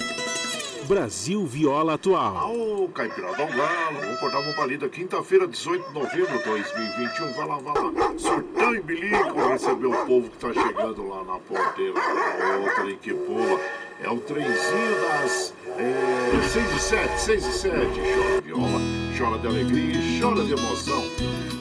Brasil Viola Atual. Ô, Caipirada ao Galo, vamos cortar uma palida. Quinta-feira, 18 de novembro de 2021. Vai lá, vai lá. Surtão e bilico receber o povo que tá chegando lá na porteira. O trem que pula. É o trenzinho das é, 6 e 7, 6 e 7. Chora viola, chora de alegria, chora de emoção.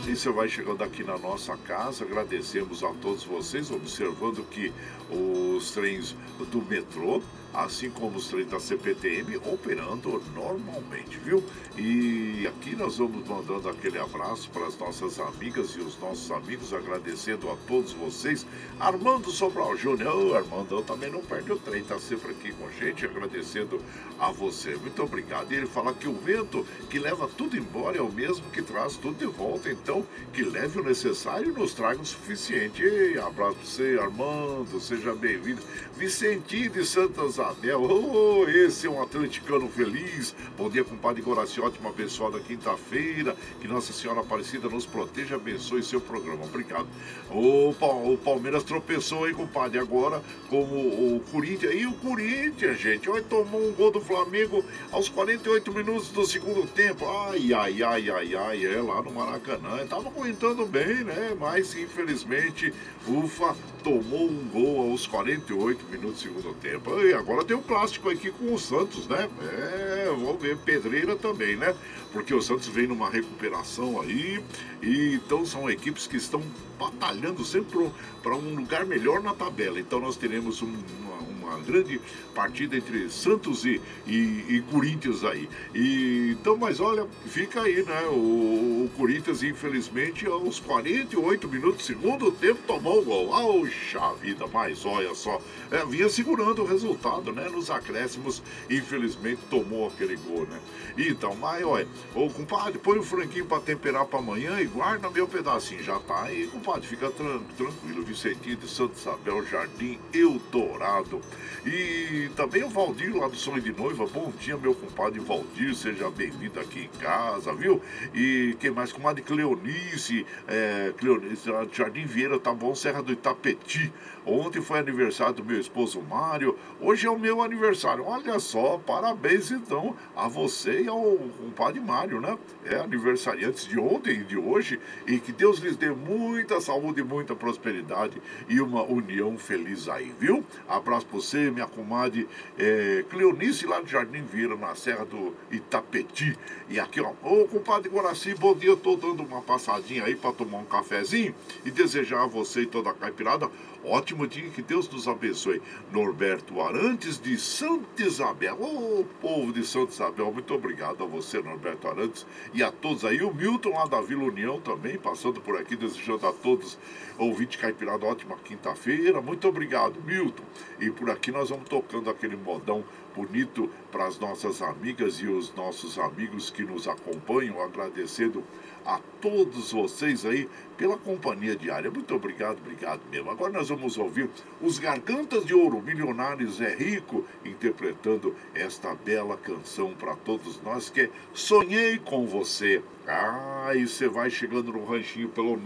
E você vai chegando aqui na nossa casa. Agradecemos a todos vocês, observando que os trens do metrô assim como os trens da CPTM operando normalmente, viu? E aqui nós vamos mandando aquele abraço para as nossas amigas e os nossos amigos, agradecendo a todos vocês. Armando Sobral Júnior, Armando também não perde o trem, tá sempre aqui com a gente, agradecendo a você. Muito obrigado. E ele fala que o vento que leva tudo embora é o mesmo que traz tudo de volta, então que leve o necessário e nos traga o suficiente. Abraço para você, Armando, seja bem-vindo. Vicentinho de Santas Isabel. Oh, esse é um atleticano feliz. Bom dia, compadre Goraci. Ótima abençoada quinta-feira. Que Nossa Senhora Aparecida nos proteja, abençoe seu programa. Obrigado. O, o Palmeiras tropeçou aí, compadre, agora como o Corinthians. E o Corinthians, gente, vai tomar um gol do Flamengo aos 48 minutos do segundo tempo. Ai, ai, ai, ai, ai, é lá no Maracanã. Tava aguentando bem, né? Mas infelizmente, ufa, tomou um gol aos 48 minutos do segundo tempo. E agora tem um clássico aqui com o Santos, né? É, vamos ver, pedreira também, né? Porque o Santos vem numa recuperação aí, e então são equipes que estão batalhando sempre para um lugar melhor na tabela. Então nós teremos um, uma, uma, grande partida entre Santos e, e, e, Corinthians aí. E, então, mas olha, fica aí, né? O, o Corinthians, infelizmente, aos 48 minutos, segundo tempo, tomou o gol. Auxa vida, mas olha só, é, vinha segurando o resultado, né? Nos acréscimos, infelizmente, tomou aquele gol, né? Então, mas olha, ô compadre, põe o franquinho para temperar para amanhã e guarda meu pedacinho. Já tá aí, compadre, fica tran tranquilo. Vicentinho de Santo Isabel, Jardim Eldorado. E também o Valdir lá do Sonho de Noiva. Bom dia, meu compadre Valdir. Seja bem-vindo aqui em casa, viu? E quem mais? Comadre Cleonice, é, Cleonice, Jardim Vieira, tá bom? Serra do Itapeti. Ontem foi aniversário do meu esposo Mário. Hoje é o meu aniversário. Olha só, parabéns então a você e ao compadre Mário, né? É aniversariantes de ontem e de hoje. E que Deus lhes dê muita saúde, muita prosperidade e uma união feliz aí, viu? Abraço pra você, minha comadre é, Cleonice, lá do Jardim Vieira, na Serra do Itapeti. E aqui, ó, ô compadre Guaraci, bom dia. Eu tô dando uma passadinha aí para tomar um cafezinho e desejar a você e toda a caipirada Ótimo dia, que Deus nos abençoe. Norberto Arantes de Santa Isabel. Ô oh, povo de Santa Isabel, muito obrigado a você, Norberto Arantes, e a todos aí. O Milton lá da Vila União também, passando por aqui, desejando a todos, ouvinte caipirada, ótima quinta-feira. Muito obrigado, Milton. E por aqui nós vamos tocando aquele modão bonito para as nossas amigas e os nossos amigos que nos acompanham, agradecendo a todos vocês aí pela companhia diária. Muito obrigado, obrigado mesmo. Agora nós vamos ouvir os Gargantas de Ouro, Milionários é Rico, interpretando esta bela canção para todos nós que é Sonhei com Você. Ah, e você vai chegando no ranchinho pelo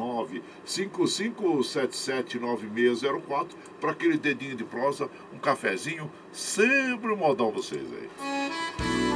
955779604 para aquele dedinho de prosa, um cafezinho, sempre um modão vocês aí.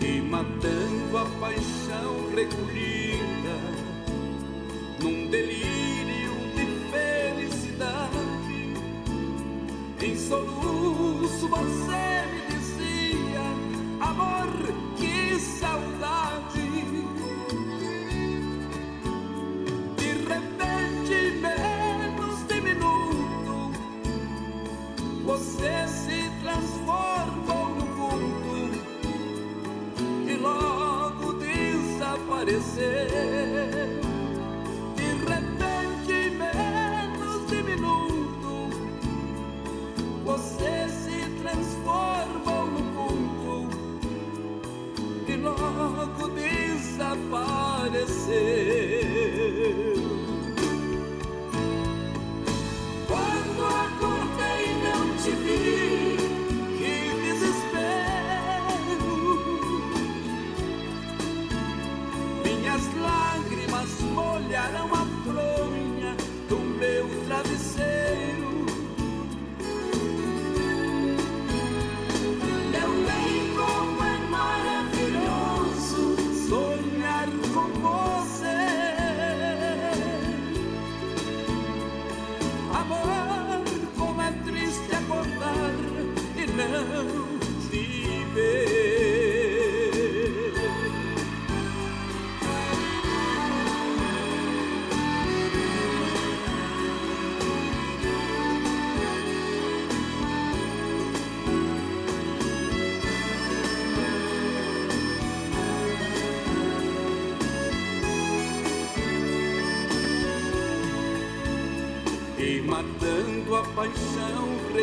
E matando a paixão recolhida num delírio de felicidade, em soluço você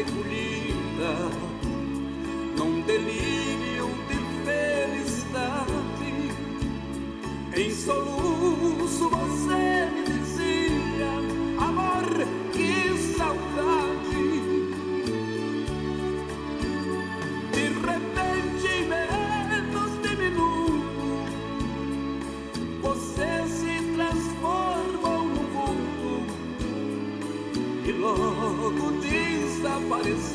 recolhida num delírio de felicidade. Em soluço você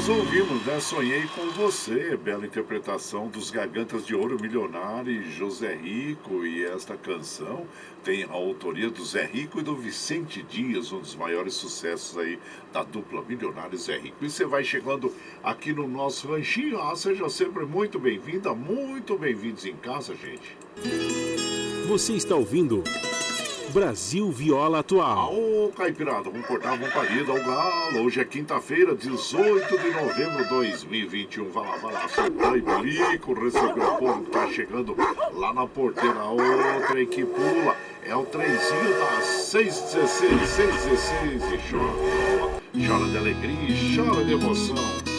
nós ouvimos, né? Sonhei com você, bela interpretação dos Gargantas de Ouro Milionário e José Rico. E esta canção tem a autoria do Zé Rico e do Vicente Dias, um dos maiores sucessos aí da dupla Milionário Zé Rico. E você vai chegando aqui no nosso ranchinho. Ah, seja sempre muito bem-vinda, muito bem-vindos em casa, gente. Você está ouvindo. Brasil Viola Atual. Ô, Caipirada, vamos cortar uma parida ao galo. Hoje é quinta-feira, 18 de novembro de 2021. Vai lá, vai lá, soltar e bolico, receber o povo que tá chegando lá na porteira. Outra que pula é o trenzinho das 616, 616 e chora. Chora de alegria, chora de emoção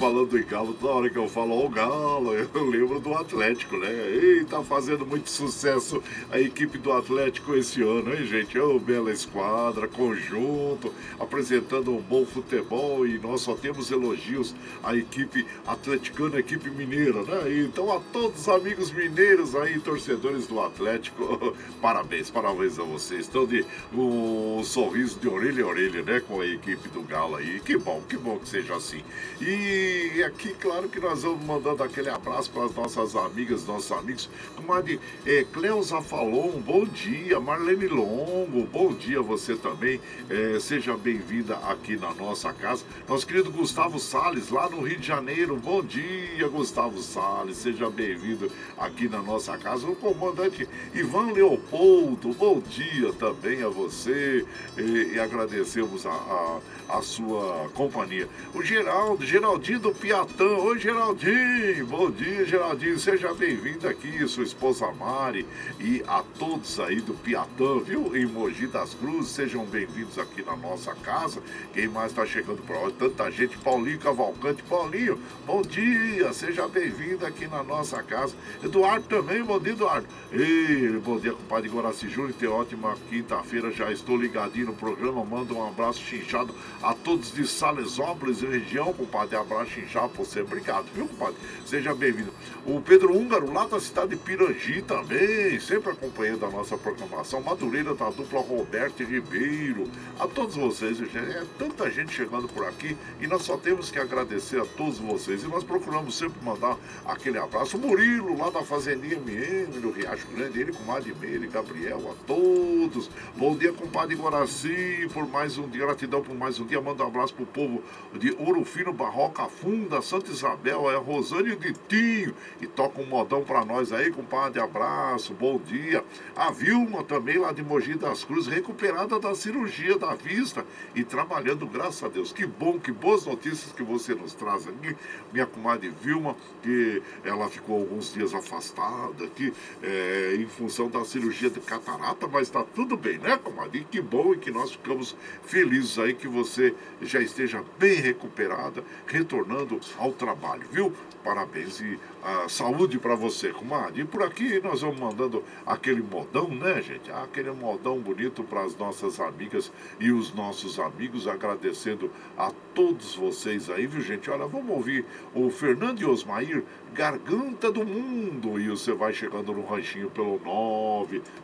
falando em Galo, toda hora que eu falo ao Galo, eu lembro do Atlético, né? E tá fazendo muito sucesso a equipe do Atlético esse ano, hein, gente? Ô, oh, bela esquadra, conjunto, apresentando um bom futebol e nós só temos elogios à equipe atleticana, à equipe mineira, né? Então, a todos os amigos mineiros aí, torcedores do Atlético, parabéns, parabéns a vocês. Estão de um sorriso de orelha a orelha, né? Com a equipe do Galo aí. Que bom, que bom que seja assim. E e aqui, claro que nós vamos mandando aquele abraço para as nossas amigas, nossos amigos. Comadre é, Cleusa falou, um bom dia. Marlene Longo, bom dia você também. É, seja bem-vinda aqui na nossa casa. Nosso querido Gustavo Sales, lá no Rio de Janeiro. Bom dia, Gustavo Sales. Seja bem-vindo aqui na nossa casa. O comandante Ivan Leopoldo, bom dia também a você. E, e agradecemos a, a, a sua companhia. O Geraldo, Geraldinho do Piatã. Oi, Geraldinho. Bom dia, Geraldinho. Seja bem-vindo aqui, sua esposa Mari e a todos aí do Piatã, viu? Em Mogi das Cruzes. Sejam bem-vindos aqui na nossa casa. Quem mais está chegando por hoje? Tanta gente. Paulinho Cavalcante. Paulinho, bom dia. Seja bem-vindo aqui na nossa casa. Eduardo também. Bom dia, Eduardo. Ei, bom dia, compadre Guaraci Júnior. Tem ótima quinta-feira. Já estou ligadinho no programa. Manda um abraço chinchado a todos de Salesópolis região, compadre. Abraço Xinchá, você. Obrigado, viu, compadre? Seja bem-vindo. O Pedro Húngaro, lá da cidade de Pirangi também, sempre acompanhando a nossa programação. Madureira da dupla Roberto Ribeiro. A todos vocês. É tanta gente chegando por aqui e nós só temos que agradecer a todos vocês. E nós procuramos sempre mandar aquele abraço. O Murilo, lá da Fazendinha MM, do Riacho Grande, ele com Madmeire, Gabriel, a todos. Bom dia, compadre Guaraci, por mais um dia. Gratidão por mais um dia. Manda um abraço pro povo de Ouro Fino, Barroca Funda, Santa Isabel, é Rosane Ditinho. E toca um modão pra nós aí, compadre. Abraço, bom dia. A Vilma também lá de Mogi das Cruzes, recuperada da cirurgia da vista e trabalhando, graças a Deus. Que bom, que boas notícias que você nos traz aqui. Minha comadre Vilma, que ela ficou alguns dias afastada aqui é, em função da cirurgia de catarata, mas está tudo bem, né, comadre? E que bom e que nós ficamos felizes aí que você já esteja bem recuperada, retornando ao trabalho, viu? Parabéns e a saúde para você, comadre. E por aqui nós vamos mandando aquele modão, né, gente? Aquele modão bonito para as nossas amigas e os nossos amigos, agradecendo a todos vocês aí, viu, gente? Olha, vamos ouvir o Fernando e Osmair, Garganta do Mundo. E você vai chegando no ranchinho pelo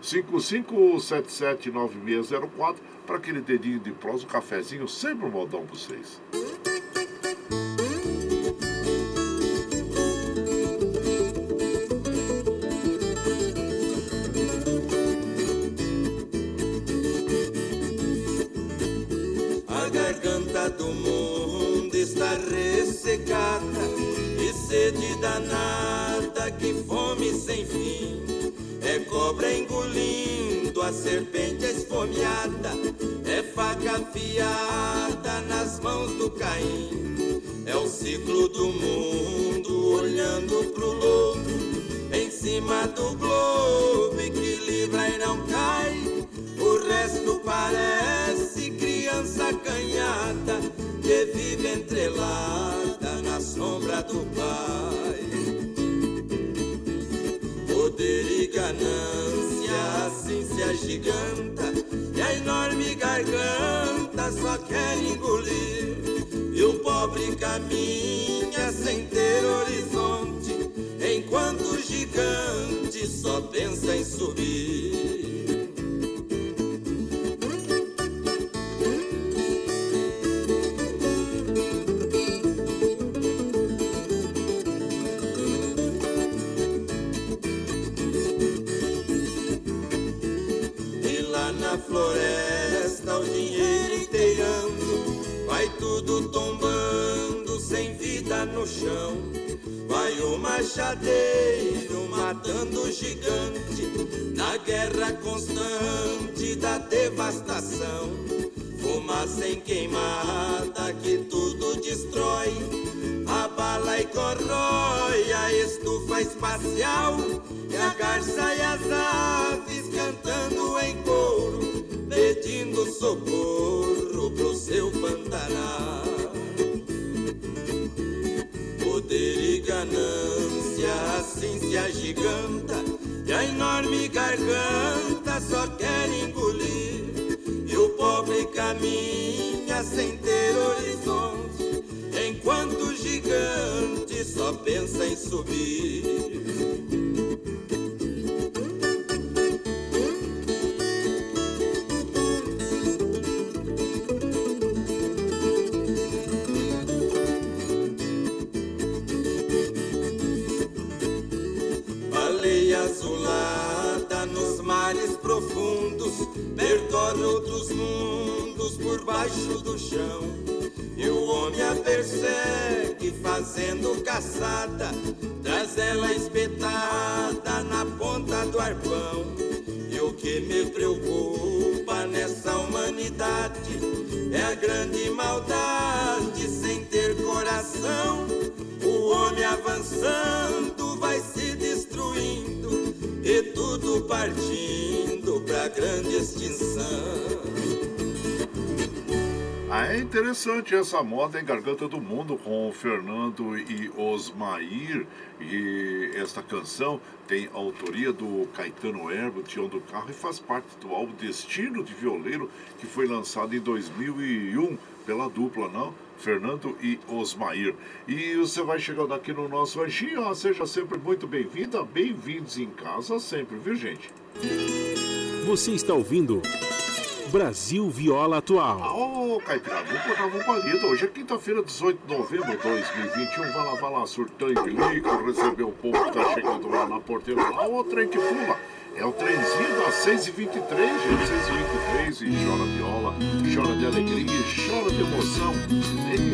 955779604 para aquele dedinho de prosa, um cafezinho, sempre um modão para vocês. Do mundo está ressecada e sede danada, que fome sem fim. É cobra engolindo a serpente esfomeada, é faca afiada nas mãos do Caim. É o ciclo do mundo olhando pro lobo, em cima do globo equilibra e não cai. O resto parece criança canhada que vive entrelada na sombra do pai. Poder e ganância assim se agiganta e a enorme garganta só quer engolir. E o pobre caminha sem ter horizonte, enquanto o gigante só pensa em subir. Floresta o dinheiro inteirando, vai tudo tombando sem vida no chão. Vai o machadeiro matando o gigante na guerra constante da devastação. Fumaça em queimada que tudo destrói, abala e corrói a estufa espacial e a garça e as aves cantando em coro pedindo socorro pro seu Pantanal. Poder e ganância assim se agiganta, e a enorme garganta só quer engolir. E o pobre caminha sem ter horizonte, enquanto o gigante só pensa em subir. Percorre outros mundos por baixo do chão. E o homem a persegue fazendo caçada, traz ela espetada na ponta do arpão. E o que me preocupa nessa humanidade é a grande maldade sem ter coração. O homem avançando vai se destruindo e tudo partindo pra grande extinção. Ah, é interessante essa moda em Garganta do Mundo com o Fernando e Osmair. E esta canção tem autoria do Caetano Herbo, Tião do Carro, e faz parte do álbum Destino de Violeiro, que foi lançado em 2001 pela dupla, não? Fernando e Osmair. E você vai chegando aqui no nosso anjinho, ó, seja sempre muito bem-vinda, bem-vindos em casa sempre, viu gente? Você está ouvindo Brasil Viola Atual. Ah, ô, Caipirada, vamos cortar uma palida. Hoje é quinta-feira, 18 de novembro de 2021. Vai lá, vai lá, surtão e bilico, receber o povo que tá chegando lá na porteira. Lá, o trem que pula. É o trenzinho das 6h23, gente. 6h23 e chora viola, chora de alegria, chora de emoção.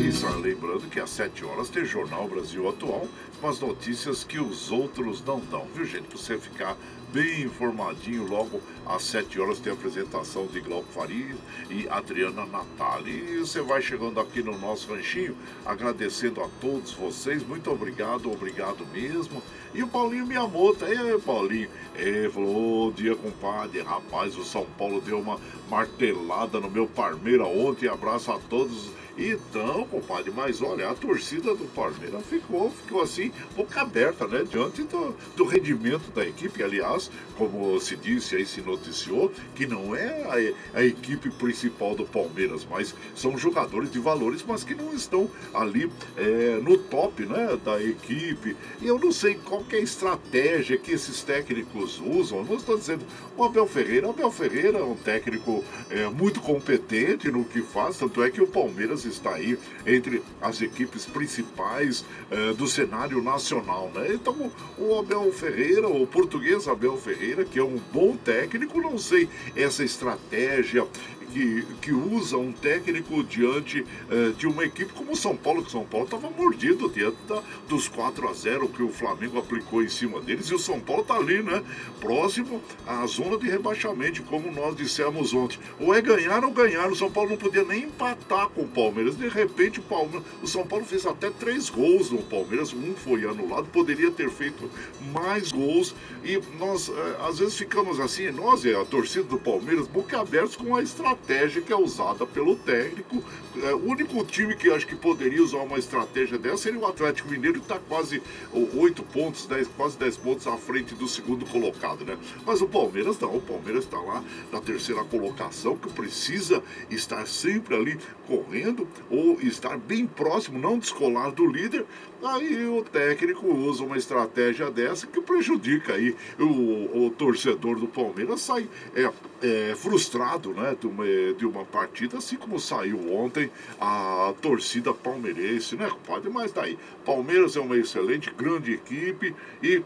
E só lembrando que às 7 horas tem Jornal Brasil Atual com as notícias que os outros não dão, viu, gente? Pra você ficar bem informadinho. Logo às 7 horas tem a apresentação de Glauco Faria e Adriana Natali. E você vai chegando aqui no nosso ranchinho, agradecendo a todos vocês. Muito obrigado, obrigado mesmo. E o Paulinho Miyamoto, aí Paulinho, ele falou, ô dia compadre, rapaz, o São Paulo deu uma martelada no meu Parmeira ontem, abraço a todos então, compadre, mas olha, a torcida do Palmeiras ficou, ficou assim, boca aberta, né? Diante do, do rendimento da equipe. Aliás, como se disse aí, se noticiou, que não é a, a equipe principal do Palmeiras, mas são jogadores de valores, mas que não estão ali é, no top, né? Da equipe. E eu não sei qual é a estratégia que esses técnicos usam. não estou dizendo o Abel Ferreira. O Abel Ferreira é um técnico é, muito competente no que faz, tanto é que o Palmeiras está aí entre as equipes principais eh, do cenário nacional, né? Então o Abel Ferreira, o português Abel Ferreira, que é um bom técnico, não sei essa estratégia que, que usa um técnico diante eh, de uma equipe como o São Paulo, que o São Paulo estava mordido diante da, dos 4 a 0 que o Flamengo aplicou em cima deles, e o São Paulo está ali, né? Próximo à zona de rebaixamento, como nós dissemos ontem. Ou é ganhar ou ganhar. O São Paulo não podia nem empatar com o Palmeiras. De repente, o, Palmeiras, o São Paulo fez até três gols no Palmeiras, um foi anulado, poderia ter feito mais gols. E nós, eh, às vezes, ficamos assim, nós, a torcida do Palmeiras, boca abertos com a estratégia estratégia que é usada pelo técnico. É, o único time que acho que poderia usar uma estratégia dessa seria o Atlético Mineiro, que está quase 8 pontos, 10, quase 10 pontos à frente do segundo colocado, né? Mas o Palmeiras não, o Palmeiras está lá na terceira colocação, que precisa estar sempre ali correndo ou estar bem próximo, não descolar do líder. Aí o técnico usa uma estratégia dessa que prejudica aí o, o torcedor do Palmeiras sai é, é, frustrado né, de, uma, de uma partida, assim como saiu ontem a torcida palmeirense, né, compadre? Mas daí, Palmeiras é uma excelente, grande equipe e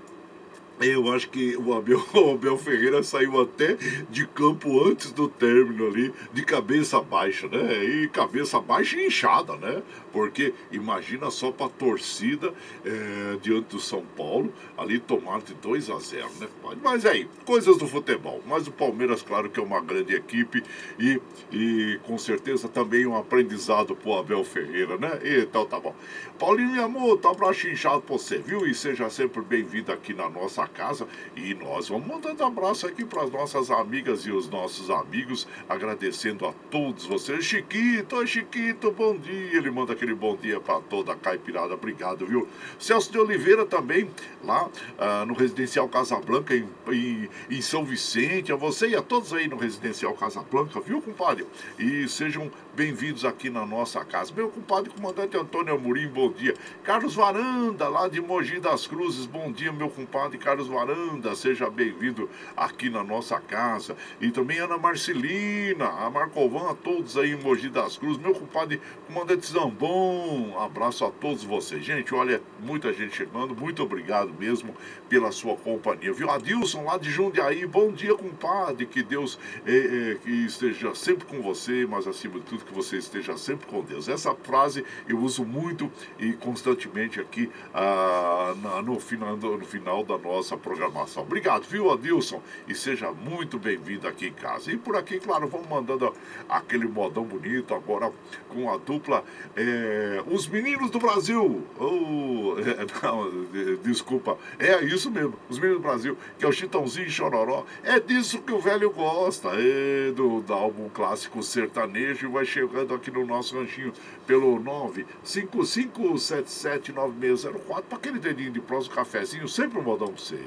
eu acho que o Abel, o Abel Ferreira saiu até de campo antes do término ali, de cabeça baixa, né? E cabeça baixa e inchada, né? Porque imagina só para a torcida é, diante do São Paulo, ali tomar de 2 a 0, né? Mas aí, coisas do futebol. Mas o Palmeiras, claro que é uma grande equipe e, e com certeza também um aprendizado para o Abel Ferreira, né? Então tá bom. Paulinho, meu amor, tá abraço inchado pra você, viu? E seja sempre bem-vindo aqui na nossa casa. E nós vamos mandando abraço aqui para as nossas amigas e os nossos amigos, agradecendo a todos vocês. Chiquito, Chiquito, bom dia. Ele manda aquele bom dia para toda a caipirada. Obrigado, viu? Celso de Oliveira também, lá ah, no Residencial Casablanca, em, em, em São Vicente. A você e a todos aí no Residencial Casablanca, viu, compadre? E sejam bem-vindos aqui na nossa casa. Meu compadre, comandante Antônio Amorim, bom dia. Carlos Varanda, lá de Mogi das Cruzes, bom dia, meu compadre Carlos Varanda, seja bem-vindo aqui na nossa casa. E também Ana Marcelina, a Marcovan, a todos aí em Mogi das Cruzes, meu compadre comandante Zambon, abraço a todos vocês. Gente, olha, muita gente chegando, muito obrigado mesmo pela sua companhia, viu? Adilson, lá de Jundiaí, bom dia, compadre, que Deus é, é, que esteja sempre com você, mas acima de tudo que você esteja sempre com Deus. Essa frase eu uso muito e constantemente aqui ah, no, final, no final da nossa programação. Obrigado, viu, Adilson? E seja muito bem-vindo aqui em casa. E por aqui, claro, vamos mandando aquele modão bonito agora com a dupla é, Os Meninos do Brasil. Oh, é, não, desculpa, é isso mesmo, Os Meninos do Brasil, que é o Chitãozinho e Chororó. É disso que o velho gosta, é do, do álbum clássico sertanejo e vai chegando aqui no nosso ranchinho pelo 955779604 para aquele dedinho de prosa, um cafezinho, sempre um modão pra você.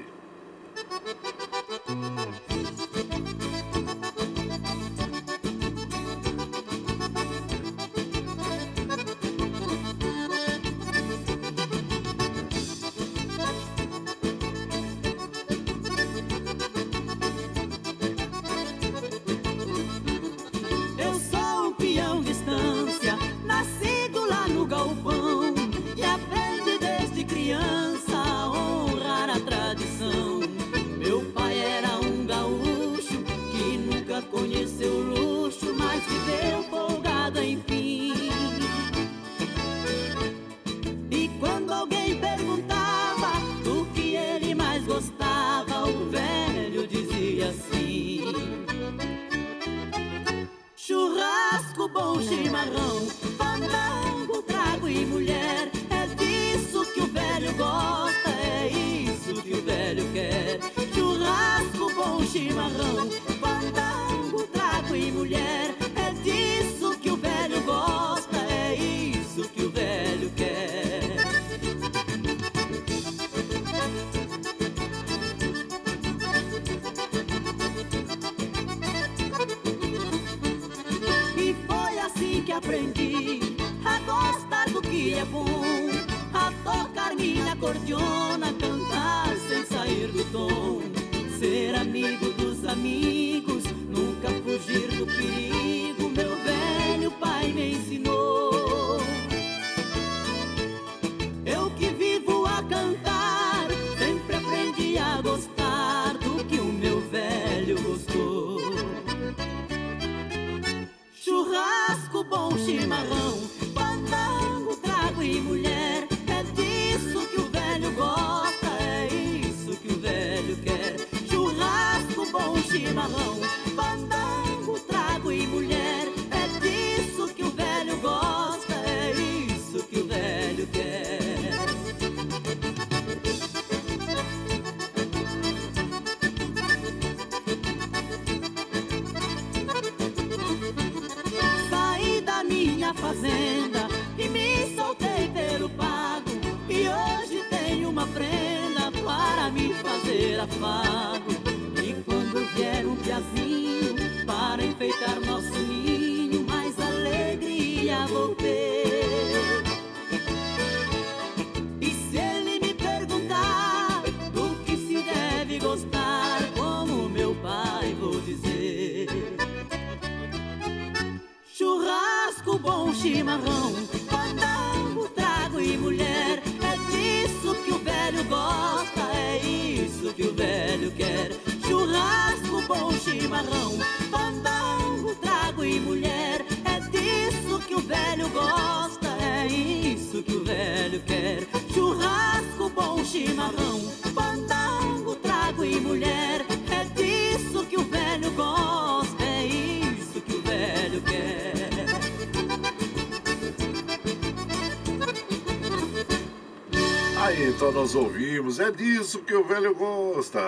Nós ouvimos, é disso que o velho gosta,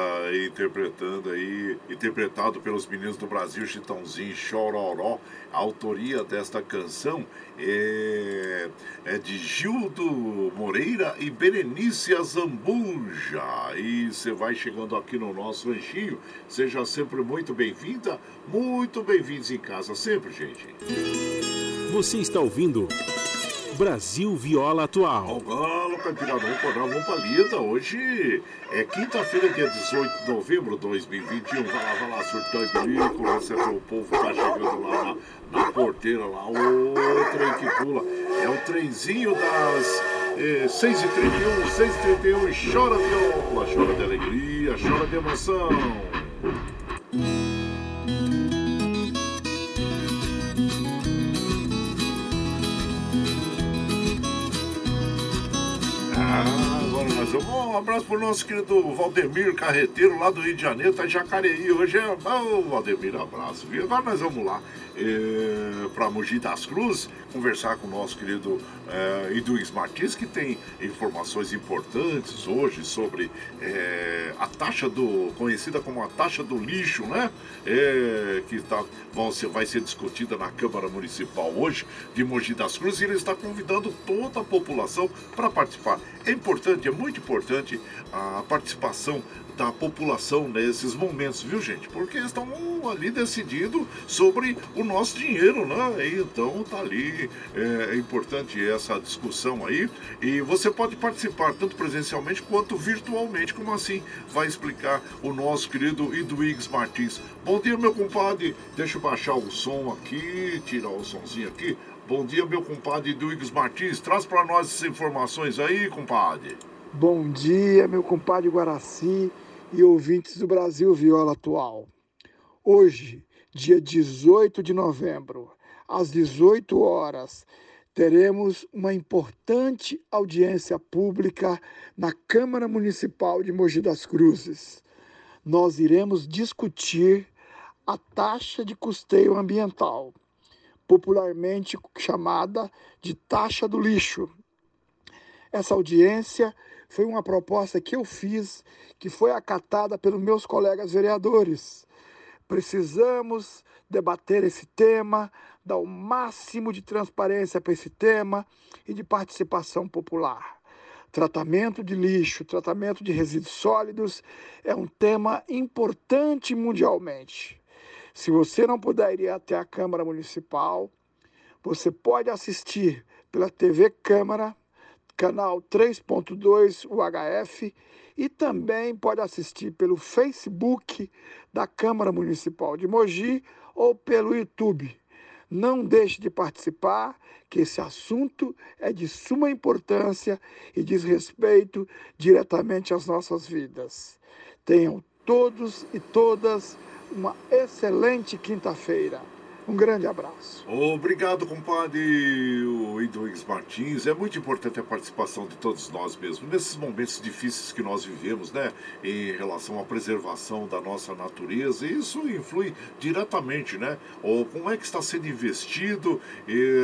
interpretando aí, interpretado pelos meninos do Brasil, Chitãozinho, Chororó. A autoria desta canção é, é de Gildo Moreira e Berenice Azambuja. E você vai chegando aqui no nosso ranchinho, seja sempre muito bem-vinda, muito bem-vindos em casa sempre, gente. Você está ouvindo Brasil Viola Atual. Ao galo, vamos pra lida. Hoje é quinta-feira, dia 18 de novembro de 2021. Vai lá, vai lá, surtão e bilico, receber o povo, tá chegando lá na, na porteira, lá, o trem que pula. É o trenzinho das eh, 6h31, 6h31 e chora viola, chora de alegria, chora de emoção. Ah, agora nós vamos. Um abraço pro nosso querido Valdemir Carreteiro, lá do Rio de Janeiro, tá em Jacareí. Hoje é. Ô, Valdemir, abraço, viu? Agora nós vamos lá é, para Mogi das Cruzes, conversar com o nosso querido é, Iduís Martins, que tem informações importantes hoje sobre é, a taxa do. conhecida como a taxa do lixo, né? Que tá, vão ser, vai ser discutida na Câmara Municipal hoje de Mogi das Cruzes e ele está convidando toda a população para participar. É importante, é muito importante a participação da população nesses momentos, viu gente? Porque estão ali decidindo sobre o nosso dinheiro, né? Então tá ali, é, é importante essa discussão aí. E você pode participar tanto presencialmente quanto virtualmente, como assim vai explicar o nosso querido Iduígues Martins. Bom dia, meu compadre. Deixa eu baixar o som aqui, tirar o somzinho aqui. Bom dia, meu compadre Iduígues Martins. Traz para nós essas informações aí, compadre. Bom dia, meu compadre Guaraci e ouvintes do Brasil Viola Atual. Hoje, dia 18 de novembro, às 18 horas, teremos uma importante audiência pública na Câmara Municipal de Mogi das Cruzes. Nós iremos discutir a taxa de custeio ambiental, popularmente chamada de taxa do lixo. Essa audiência foi uma proposta que eu fiz, que foi acatada pelos meus colegas vereadores. Precisamos debater esse tema, dar o máximo de transparência para esse tema e de participação popular. Tratamento de lixo, tratamento de resíduos sólidos é um tema importante mundialmente. Se você não puder ir até a Câmara Municipal, Você pode assistir pela TV Câmara, canal 3.2 UHF, e também pode assistir pelo Facebook da Câmara Municipal de Mogi ou pelo YouTube. Não deixe de participar, que esse assunto é de suma importância e diz respeito diretamente às nossas vidas. Tenham todos e todas uma excelente quinta-feira. Um grande abraço. Obrigado, compadre o Martins. É muito importante a participação de todos nós mesmos, nesses momentos difíceis que nós vivemos, né? Em relação à preservação da nossa natureza. Isso influi diretamente, né? Ou como é que está sendo investido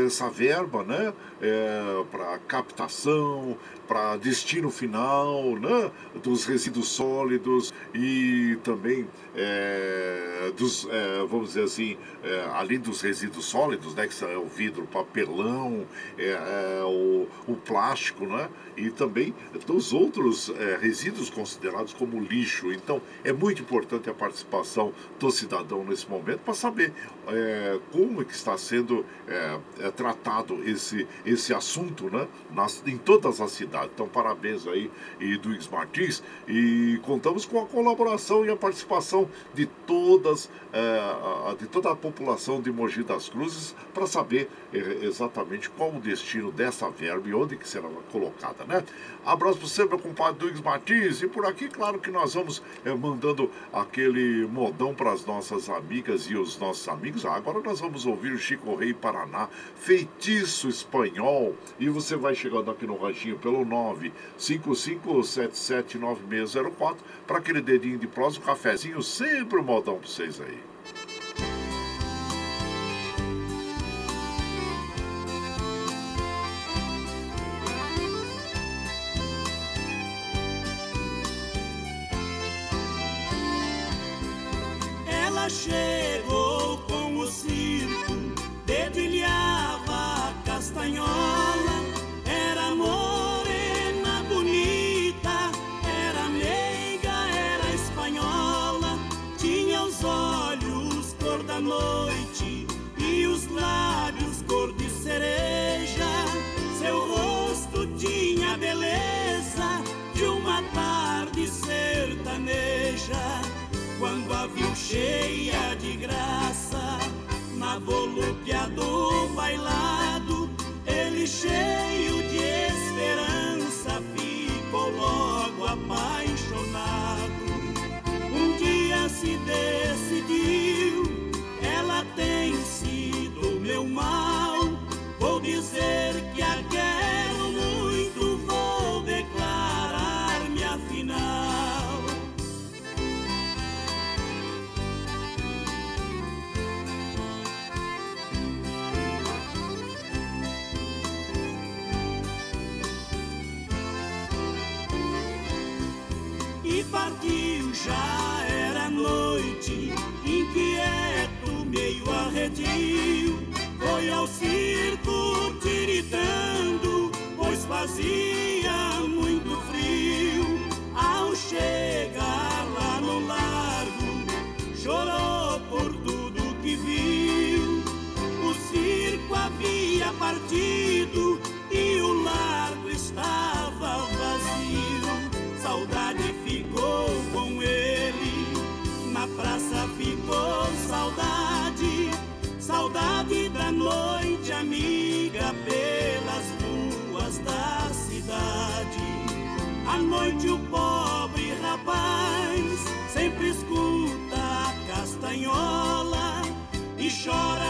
essa verba, né? É, para captação, para destino final né, dos resíduos sólidos e também é, dos, é, vamos dizer assim, é, além dos resíduos sólidos, né, que são o vidro, o papelão, é, é, o, o plástico, né, e também dos outros é, resíduos considerados como lixo. Então, é muito importante a participação do cidadão nesse momento para saber é, como é que está sendo é, é, tratado esse, esse assunto né, nas, em todas as cidades. Então, parabéns aí e do Martins e contamos com a colaboração e a participação de todas é, de toda a população de Mogi das Cruzes para saber é, exatamente qual o destino dessa verba e onde que será colocada né? Abraço para você, meu compadre Duígues Martins. E por aqui, claro que nós vamos mandando aquele modão para as nossas amigas e os nossos amigos. Agora nós vamos ouvir o Chico Rei Paraná, feitiço espanhol. E você vai chegando aqui no ranchinho pelo 955779604 para aquele dedinho de um cafezinho, sempre um modão para vocês aí. chegou cheia de graça, na volúpia fazia muito frio. Ao chegar lá no largo, chorou por tudo que viu. O circo havia partido chora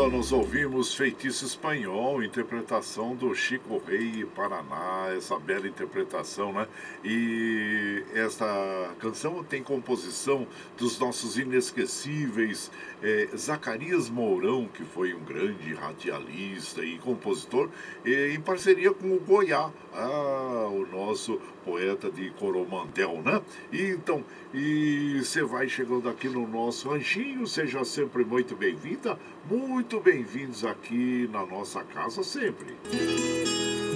então nós ouvimos Feitiço Espanhol, interpretação do Chico Rei Paraná, essa bela interpretação, né? E essa canção tem composição dos nossos inesquecíveis é, Zacarias Mourão, que foi um grande radialista e compositor, em parceria com o Goiá, ah, o nosso poeta de Coromandel, né? E, então, e você vai chegando aqui no nosso ranchinho, seja sempre muito bem-vinda, muito bem-vindos aqui na nossa casa sempre.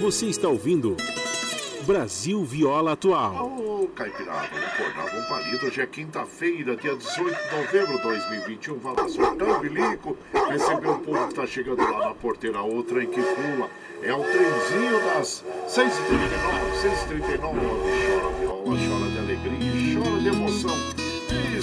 Você está ouvindo Brasil Viola Atual. Ô, oh, Caipirada, acordava um palito. Hoje é quinta-feira, dia 18 de novembro de 2021. Vai lá, soltando bilico. Recebeu o povo que está chegando lá na porteira, outra em que pula. É o trenzinho das 6h39, 6h39.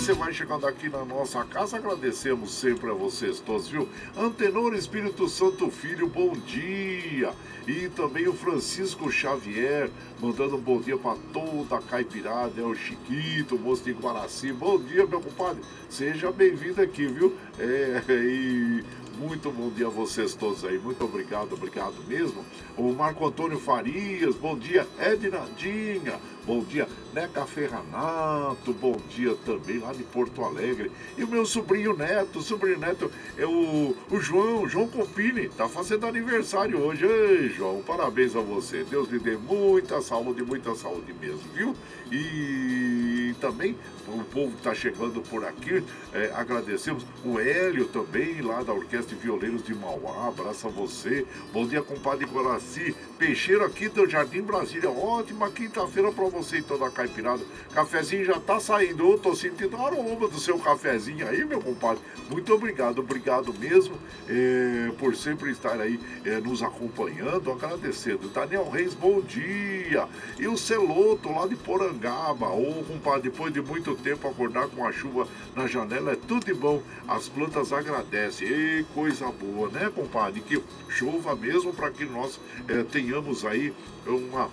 Você vai chegando aqui na nossa casa, agradecemos sempre a vocês todos, viu? Antenor Espírito Santo Filho, bom dia! E também o Francisco Xavier, mandando um bom dia para toda a caipirada, é o Chiquito, o moço de Guaraci. Bom dia, meu compadre. Seja bem-vindo aqui, viu? É, e muito bom dia a vocês todos aí. Muito obrigado, obrigado mesmo. O Marco Antônio Farias, bom dia. Ednadinha, bom dia. Neca Ferranato, bom dia também lá de Porto Alegre. E o meu sobrinho neto, sobrinho neto é o, o João, João Compini, tá fazendo aniversário hoje. Ei, João, parabéns a você. Deus lhe dê muita saúde, muita saúde mesmo, viu? E também o povo que está chegando por aqui, é, agradecemos. O Hélio também, lá da Orquestra de Violeiros de Mauá, abraço a você. Bom dia, compadre Guaraci. Peixeiro aqui do Jardim Brasília. Ótima quinta-feira para você e toda a caipirada. Cafezinho já tá saindo. Eu tô sentindo a aroma do seu cafezinho aí, meu compadre. Muito obrigado, obrigado mesmo é, por sempre estar aí é, nos acompanhando, agradecendo. Daniel Reis, bom dia. E o Celoto lá de Porangaba. Ô, compadre, depois de muito tempo acordar com a chuva na janela é tudo de bom. As plantas agradecem. E coisa boa, né, compadre? Que chova mesmo para que nós é, tenhamos aí uma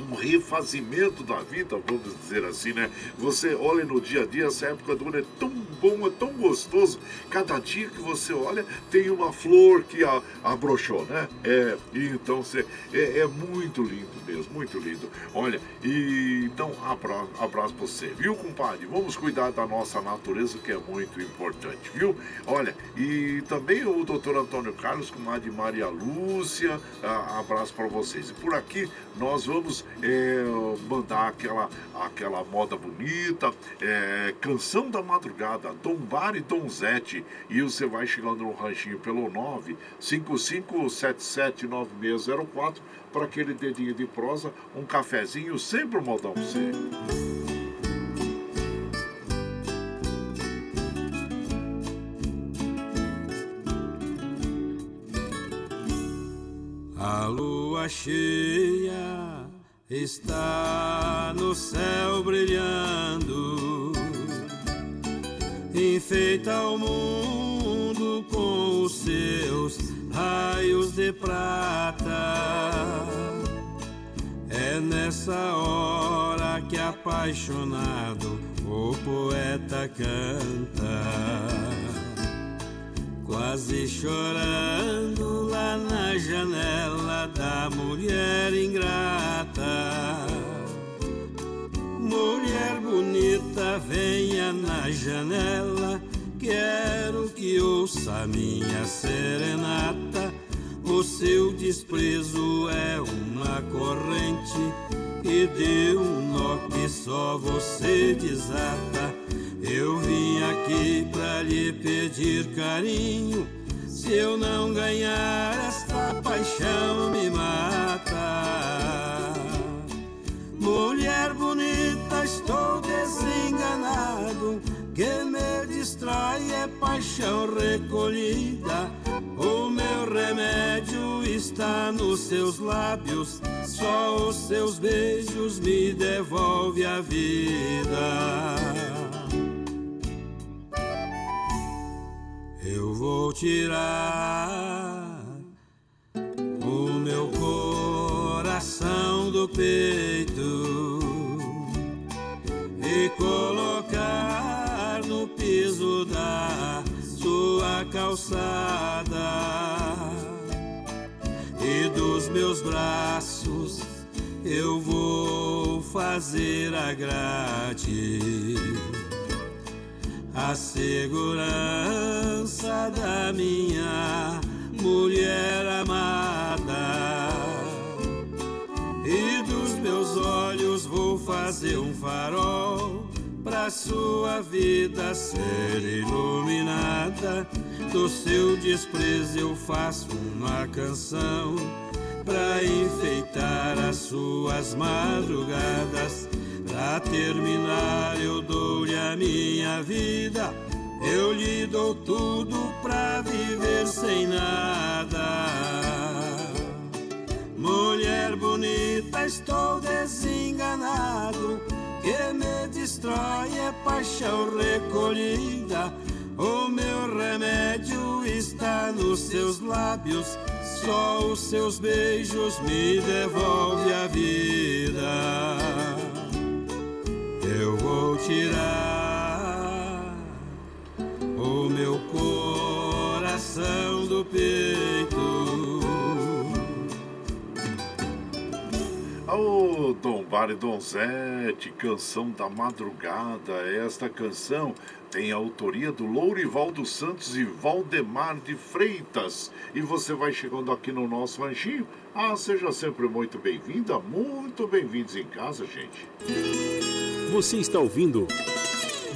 um refazimento da vida, vamos dizer assim, né? Você olha no dia a dia, essa época do ano é tão bom, é tão gostoso. Cada dia que você olha, tem uma flor que a, abrochou, né? É, então você, é, é, muito lindo mesmo, muito lindo. Olha, e então abra, abraço pra você, viu, compadre? Vamos cuidar da nossa natureza, que é muito importante, viu? Olha, e também o doutor Antônio Carlos, com a de Maria Lúcia, abraço para vocês. E por aqui nós vamos é, mandar aquela, aquela moda bonita, é, Canção da Madrugada, Dom Bar e Donzete. E você vai chegando no ranchinho pelo 955779604 para aquele dedinho de prosa, um cafezinho, sempre um modão pra você. A lua cheia está no céu brilhando, enfeita o mundo com os seus raios de prata. É nessa hora que apaixonado o poeta canta quase chorando lá na janela da mulher ingrata. Mulher bonita, venha na janela, quero que ouça minha serenata. O seu desprezo é uma corrente e deu um nó que só você desata. Eu vim aqui pra lhe pedir carinho. Se eu não ganhar, esta paixão me mata. Mulher bonita, estou desenganado. Que me distrai é paixão recolhida. O meu remédio está nos seus lábios. Só os seus beijos me devolve a vida. Eu vou tirar o meu coração do peito e colocar no piso da sua calçada e dos meus braços eu vou fazer a grade a segurança da minha mulher amada e dos meus olhos fazer um farol pra sua vida ser iluminada. Do seu desprezo eu faço uma canção pra enfeitar as suas madrugadas. Pra terminar, eu dou-lhe a minha vida. Eu lhe dou tudo pra viver sem nada. Mulher bonita, estou desenganado. Que me destrói é paixão recolhida. O meu remédio está nos seus lábios só os seus beijos me devolve a vida. Eu vou tirar o meu coração do peito. Ô, Dom Bar Donzete, canção da madrugada. Esta canção tem a autoria do Lourival dos Santos e Valdemar de Freitas. E você vai chegando aqui no nosso ranchinho. Ah, seja sempre muito bem-vinda, muito bem-vindos em casa, gente. Você está ouvindo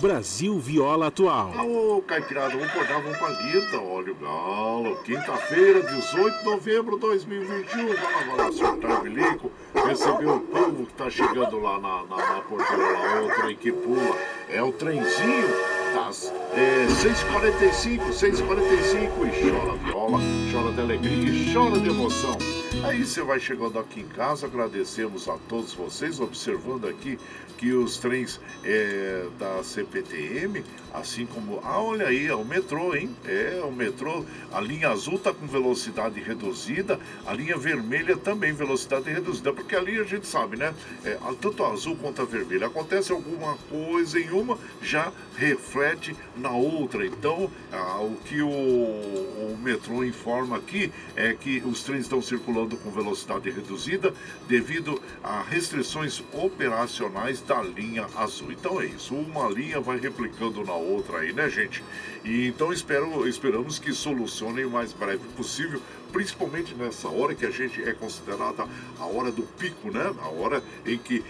Brasil Viola Atual. Ô, Caipirada, vamos acordar, vamos pra lida. Olha o galo. Quinta-feira, 18 de novembro de 2021. Vai lá, vai lá, senhor Tarvilico. Recebeu o povo que tá chegando lá na, na, na porteira, lá, o trem que pula. É o trenzinho das é, 6h45, 6h45 e chora viola, chora de alegria e chora de emoção. Aí você vai chegando aqui em casa, agradecemos a todos vocês, observando aqui que os trens é, da CPTM, assim como. Ah, olha aí, é o metrô, hein? É, o metrô. A linha azul está com velocidade reduzida, a linha vermelha também velocidade reduzida, porque ali a gente sabe, né? É, tanto a azul quanto a vermelha. Acontece alguma coisa em uma, já reflete na outra. Então, ah, o que o, o metrô informa aqui é que os trens estão circulando com velocidade reduzida devido a restrições operacionais da linha azul. Então é isso, uma linha vai replicando na outra aí, né, gente? E então espero, esperamos que solucionem o mais breve possível, principalmente nessa hora que a gente é considerada a hora do pico, né? A hora em que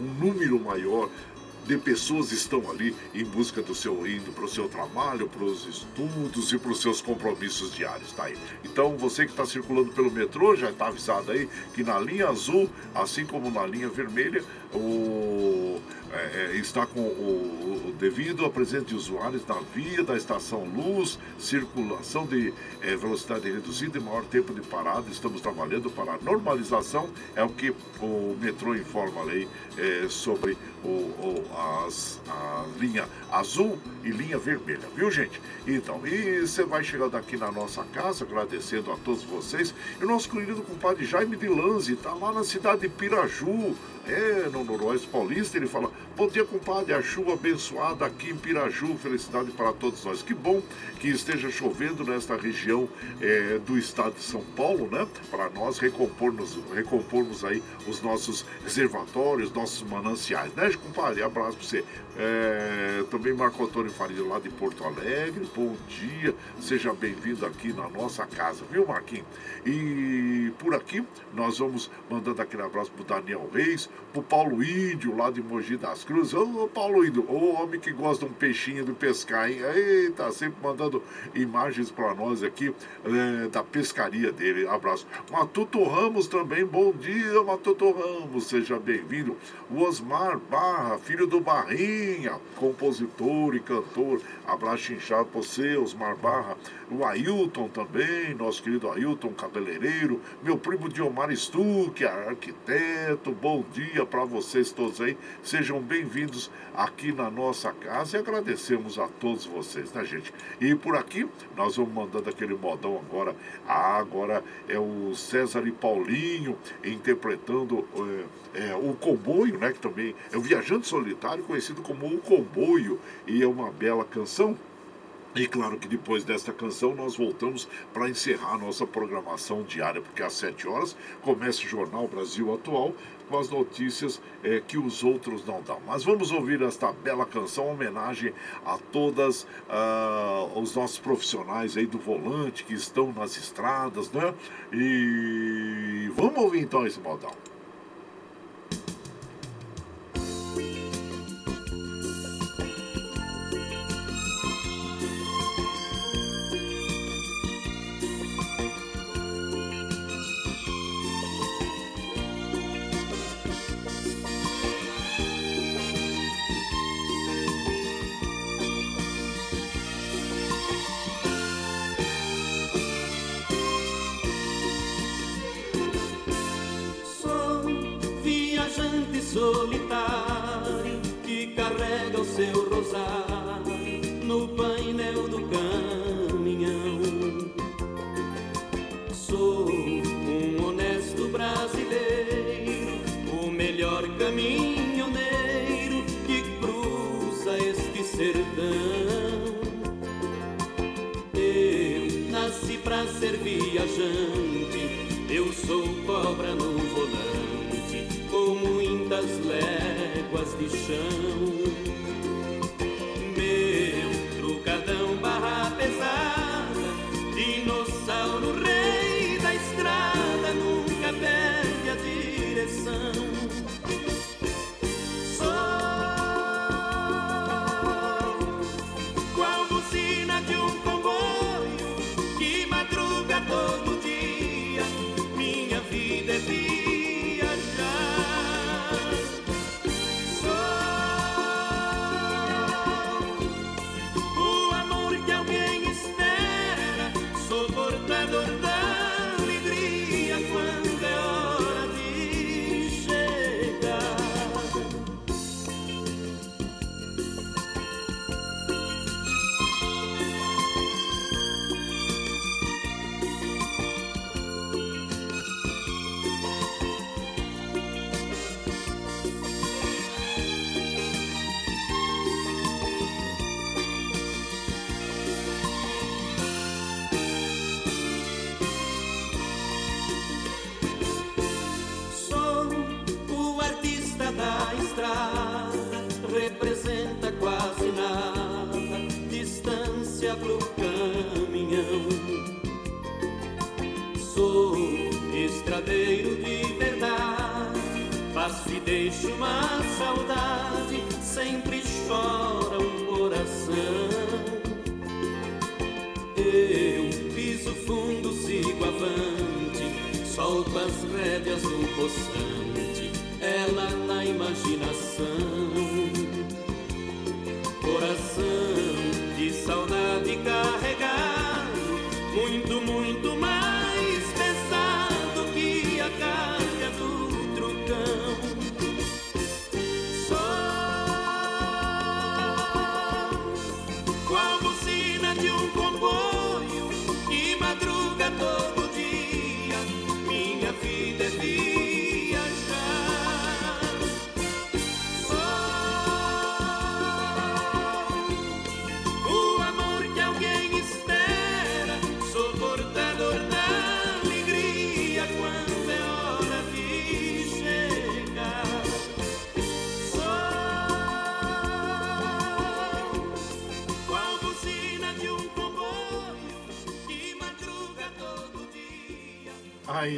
um número maior de pessoas estão ali em busca do seu indo para o seu trabalho, para os estudos e para os seus compromissos diários, tá aí. Então você que está circulando pelo metrô já está avisado aí que na linha azul, assim como na linha vermelha, o é, é, está com o, o, devido à presença de usuários na via da estação Luz, circulação de é, velocidade reduzida e maior tempo de parada. Estamos trabalhando para a normalização, é o que o metrô informa a lei é, sobre o, o, as, a linha azul e linha vermelha, viu gente? Então, e você vai chegando aqui na nossa casa, agradecendo a todos vocês. E o nosso querido compadre Jaime de Lanze está lá na cidade de Piraju, é, no Noroeste Paulista. Ele fala: Bom dia, compadre, a chuva abençoada aqui em Piraju, felicidade para todos nós. Que bom que esteja chovendo nesta região é, do estado de São Paulo, né? Para nós recompormos, recompormos aí os nossos reservatórios, nossos mananciais, né, compadre? Abraço para você. É, também Marco Antônio Faria, lá de Porto Alegre. Bom dia, seja bem-vindo aqui na nossa casa, viu, Marquinhos? E por aqui nós vamos mandando aquele abraço pro Daniel Reis, pro Paulo Índio, lá de Mogi das Cruzes. Ô, Paulo Índio, o homem que gosta de um peixinho de pescar, hein? Eita, sempre mandando imagens para nós aqui é, da pescaria dele. Abraço. Matuto Ramos também, bom dia, Matuto Ramos, seja bem-vindo. O Osmar Barra, filho do Barrinha, compositor e cantor. Abraço inchado para você, Osmar Barra. O Ailton também, nosso querido Ailton, cabeleireiro. Meu primo Diomar Stuck, arquiteto. Bom dia para vocês todos aí. Sejam bem-vindos aqui na nossa casa e agradecemos a todos vocês, né, gente? E por aqui, nós vamos mandando aquele modão agora. Ah, agora é o César e Paulinho interpretando. É, é, o comboio, né, que também é o Viajante Solitário, conhecido como o comboio, e é uma bela canção. E claro que depois desta canção nós voltamos para encerrar nossa programação diária, porque às 7 horas começa o Jornal Brasil Atual com as notícias é, que os outros não dão. Mas vamos ouvir esta bela canção, homenagem a todas uh, os nossos profissionais aí do volante que estão nas estradas, né? E vamos ouvir então esse modal. Seu rosário no painel do caminhão. Sou um honesto brasileiro, o melhor caminhoneiro que cruza este sertão. Eu nasci pra ser viajante, eu sou cobra no volante, com muitas léguas de chão.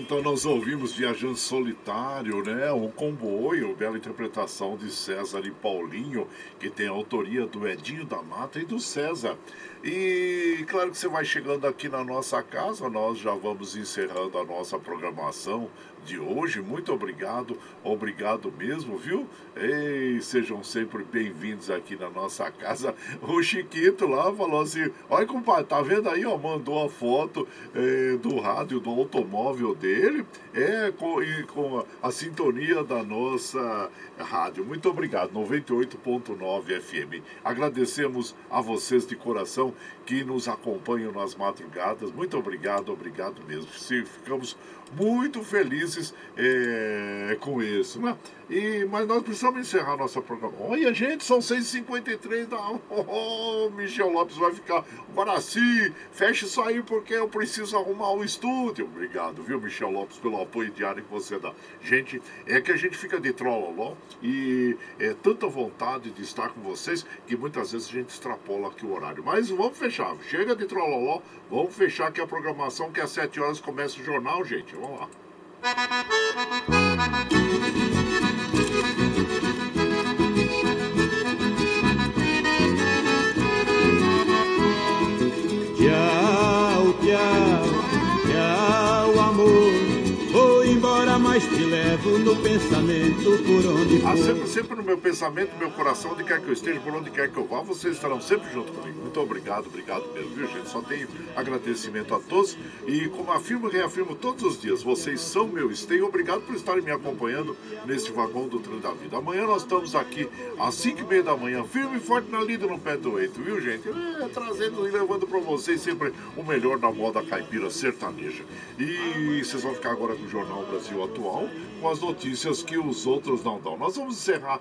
Então nós ouvimos Viajando Solitário, né? O comboio, bela interpretação de César e Paulinho, que tem a autoria do Edinho da Mata e do César. E claro que você vai chegando aqui na nossa casa, nós já vamos encerrando a nossa programação de hoje. Muito obrigado, obrigado mesmo, viu? E sejam sempre bem-vindos aqui na nossa casa. O Chiquito lá falou assim: olha, compadre, tá vendo aí, ó? Mandou a foto eh, do rádio do automóvel dele, é, com, e com a, a sintonia da nossa rádio. Muito obrigado, 98.9 FM. Agradecemos a vocês de coração que nos acompanham nas madrugadas. Muito obrigado, obrigado mesmo. Ficamos muito felizes eh, com isso, né? E, mas nós precisamos encerrar nossa programação. Olha, gente, são 6h53 da. Oh, Michel Lopes vai ficar. Guaraci, fecha isso aí porque eu preciso arrumar o estúdio. Obrigado, viu, Michel Lopes, pelo apoio diário que você dá. Gente, é que a gente fica de trololó e é tanta vontade de estar com vocês que muitas vezes a gente extrapola aqui o horário. Mas vamos fechar. Chega de trololó, vamos fechar aqui a programação que às 7 horas começa o jornal, gente. Vamos lá. Pensamento por onde Ah, for. sempre, sempre no meu pensamento, no meu coração, onde quer que eu esteja, por onde quer que eu vá, vocês estarão sempre junto comigo. Muito obrigado, obrigado mesmo, viu gente? Só tenho agradecimento a todos e como afirmo e reafirmo todos os dias, vocês são meu esteio. Obrigado por estarem me acompanhando nesse vagão do trem da vida. Amanhã nós estamos aqui às 5 e meia da manhã, firme e forte na lida no pé do eito, viu gente? É, trazendo e levando para vocês sempre o melhor da moda caipira sertaneja. E vocês vão ficar agora com o Jornal Brasil Atual, com as notícias que os outros não dão. Nós vamos encerrar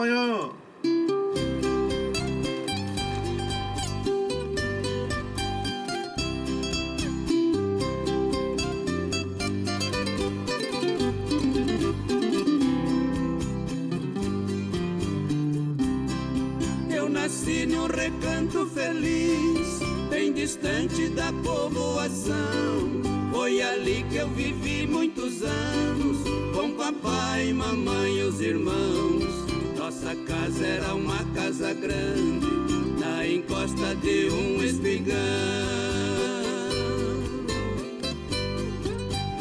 Eu nasci num recanto feliz, bem distante da povoação. Foi ali que eu vivi muitos anos, com papai, mamãe e os irmãos. Nossa casa era uma casa grande, na encosta de um espigão.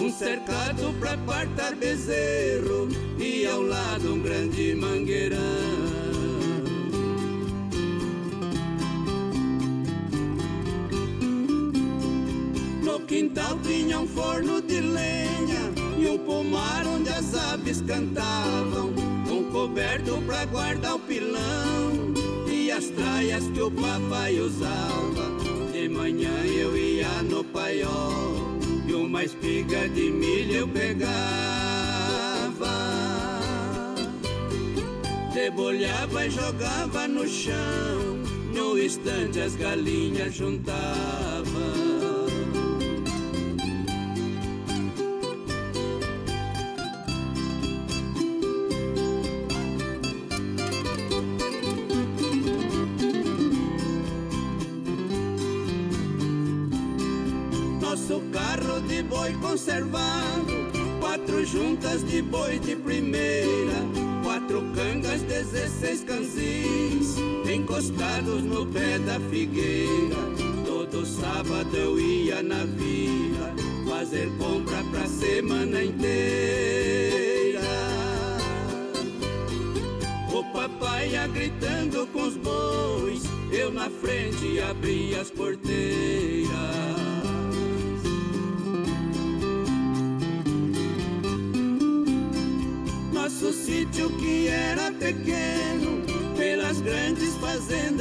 Um cercado pra partar bezerro e ao lado um grande mangueirão. Quintal tinha um forno de lenha e o pomar onde as aves cantavam. Coberto pra guardar o pilão e as traias que o papai usava. De manhã eu ia no paiol e uma espiga de milho eu pegava. Debolhava e jogava no chão, no estande as galinhas juntavam. Juntas de boi de primeira, quatro cangas, dezesseis canzis, encostados no pé da figueira. Todo sábado eu ia na vila, fazer compra pra semana inteira. O papai ia gritando com os bois, eu na frente abria as porteiras.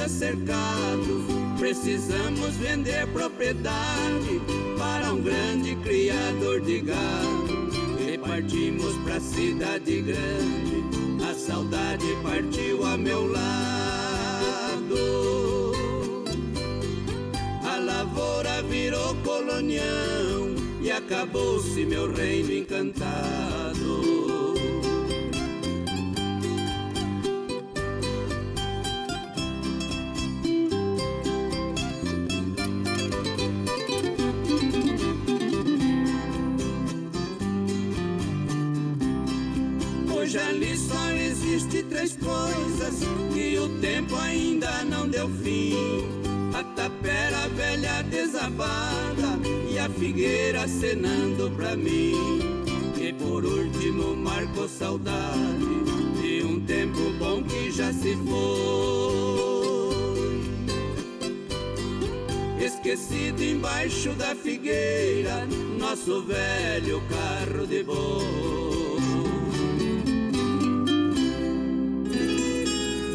Cercados, precisamos vender propriedade para um grande criador de gado. E partimos pra cidade grande, a saudade partiu a meu lado. A lavoura virou colonião e acabou-se meu reino encantado. Três coisas que o tempo ainda não deu fim. A tapera velha desabada e a figueira acenando pra mim. E por último marcou saudade de um tempo bom que já se foi. Esquecido embaixo da figueira, nosso velho carro de boi.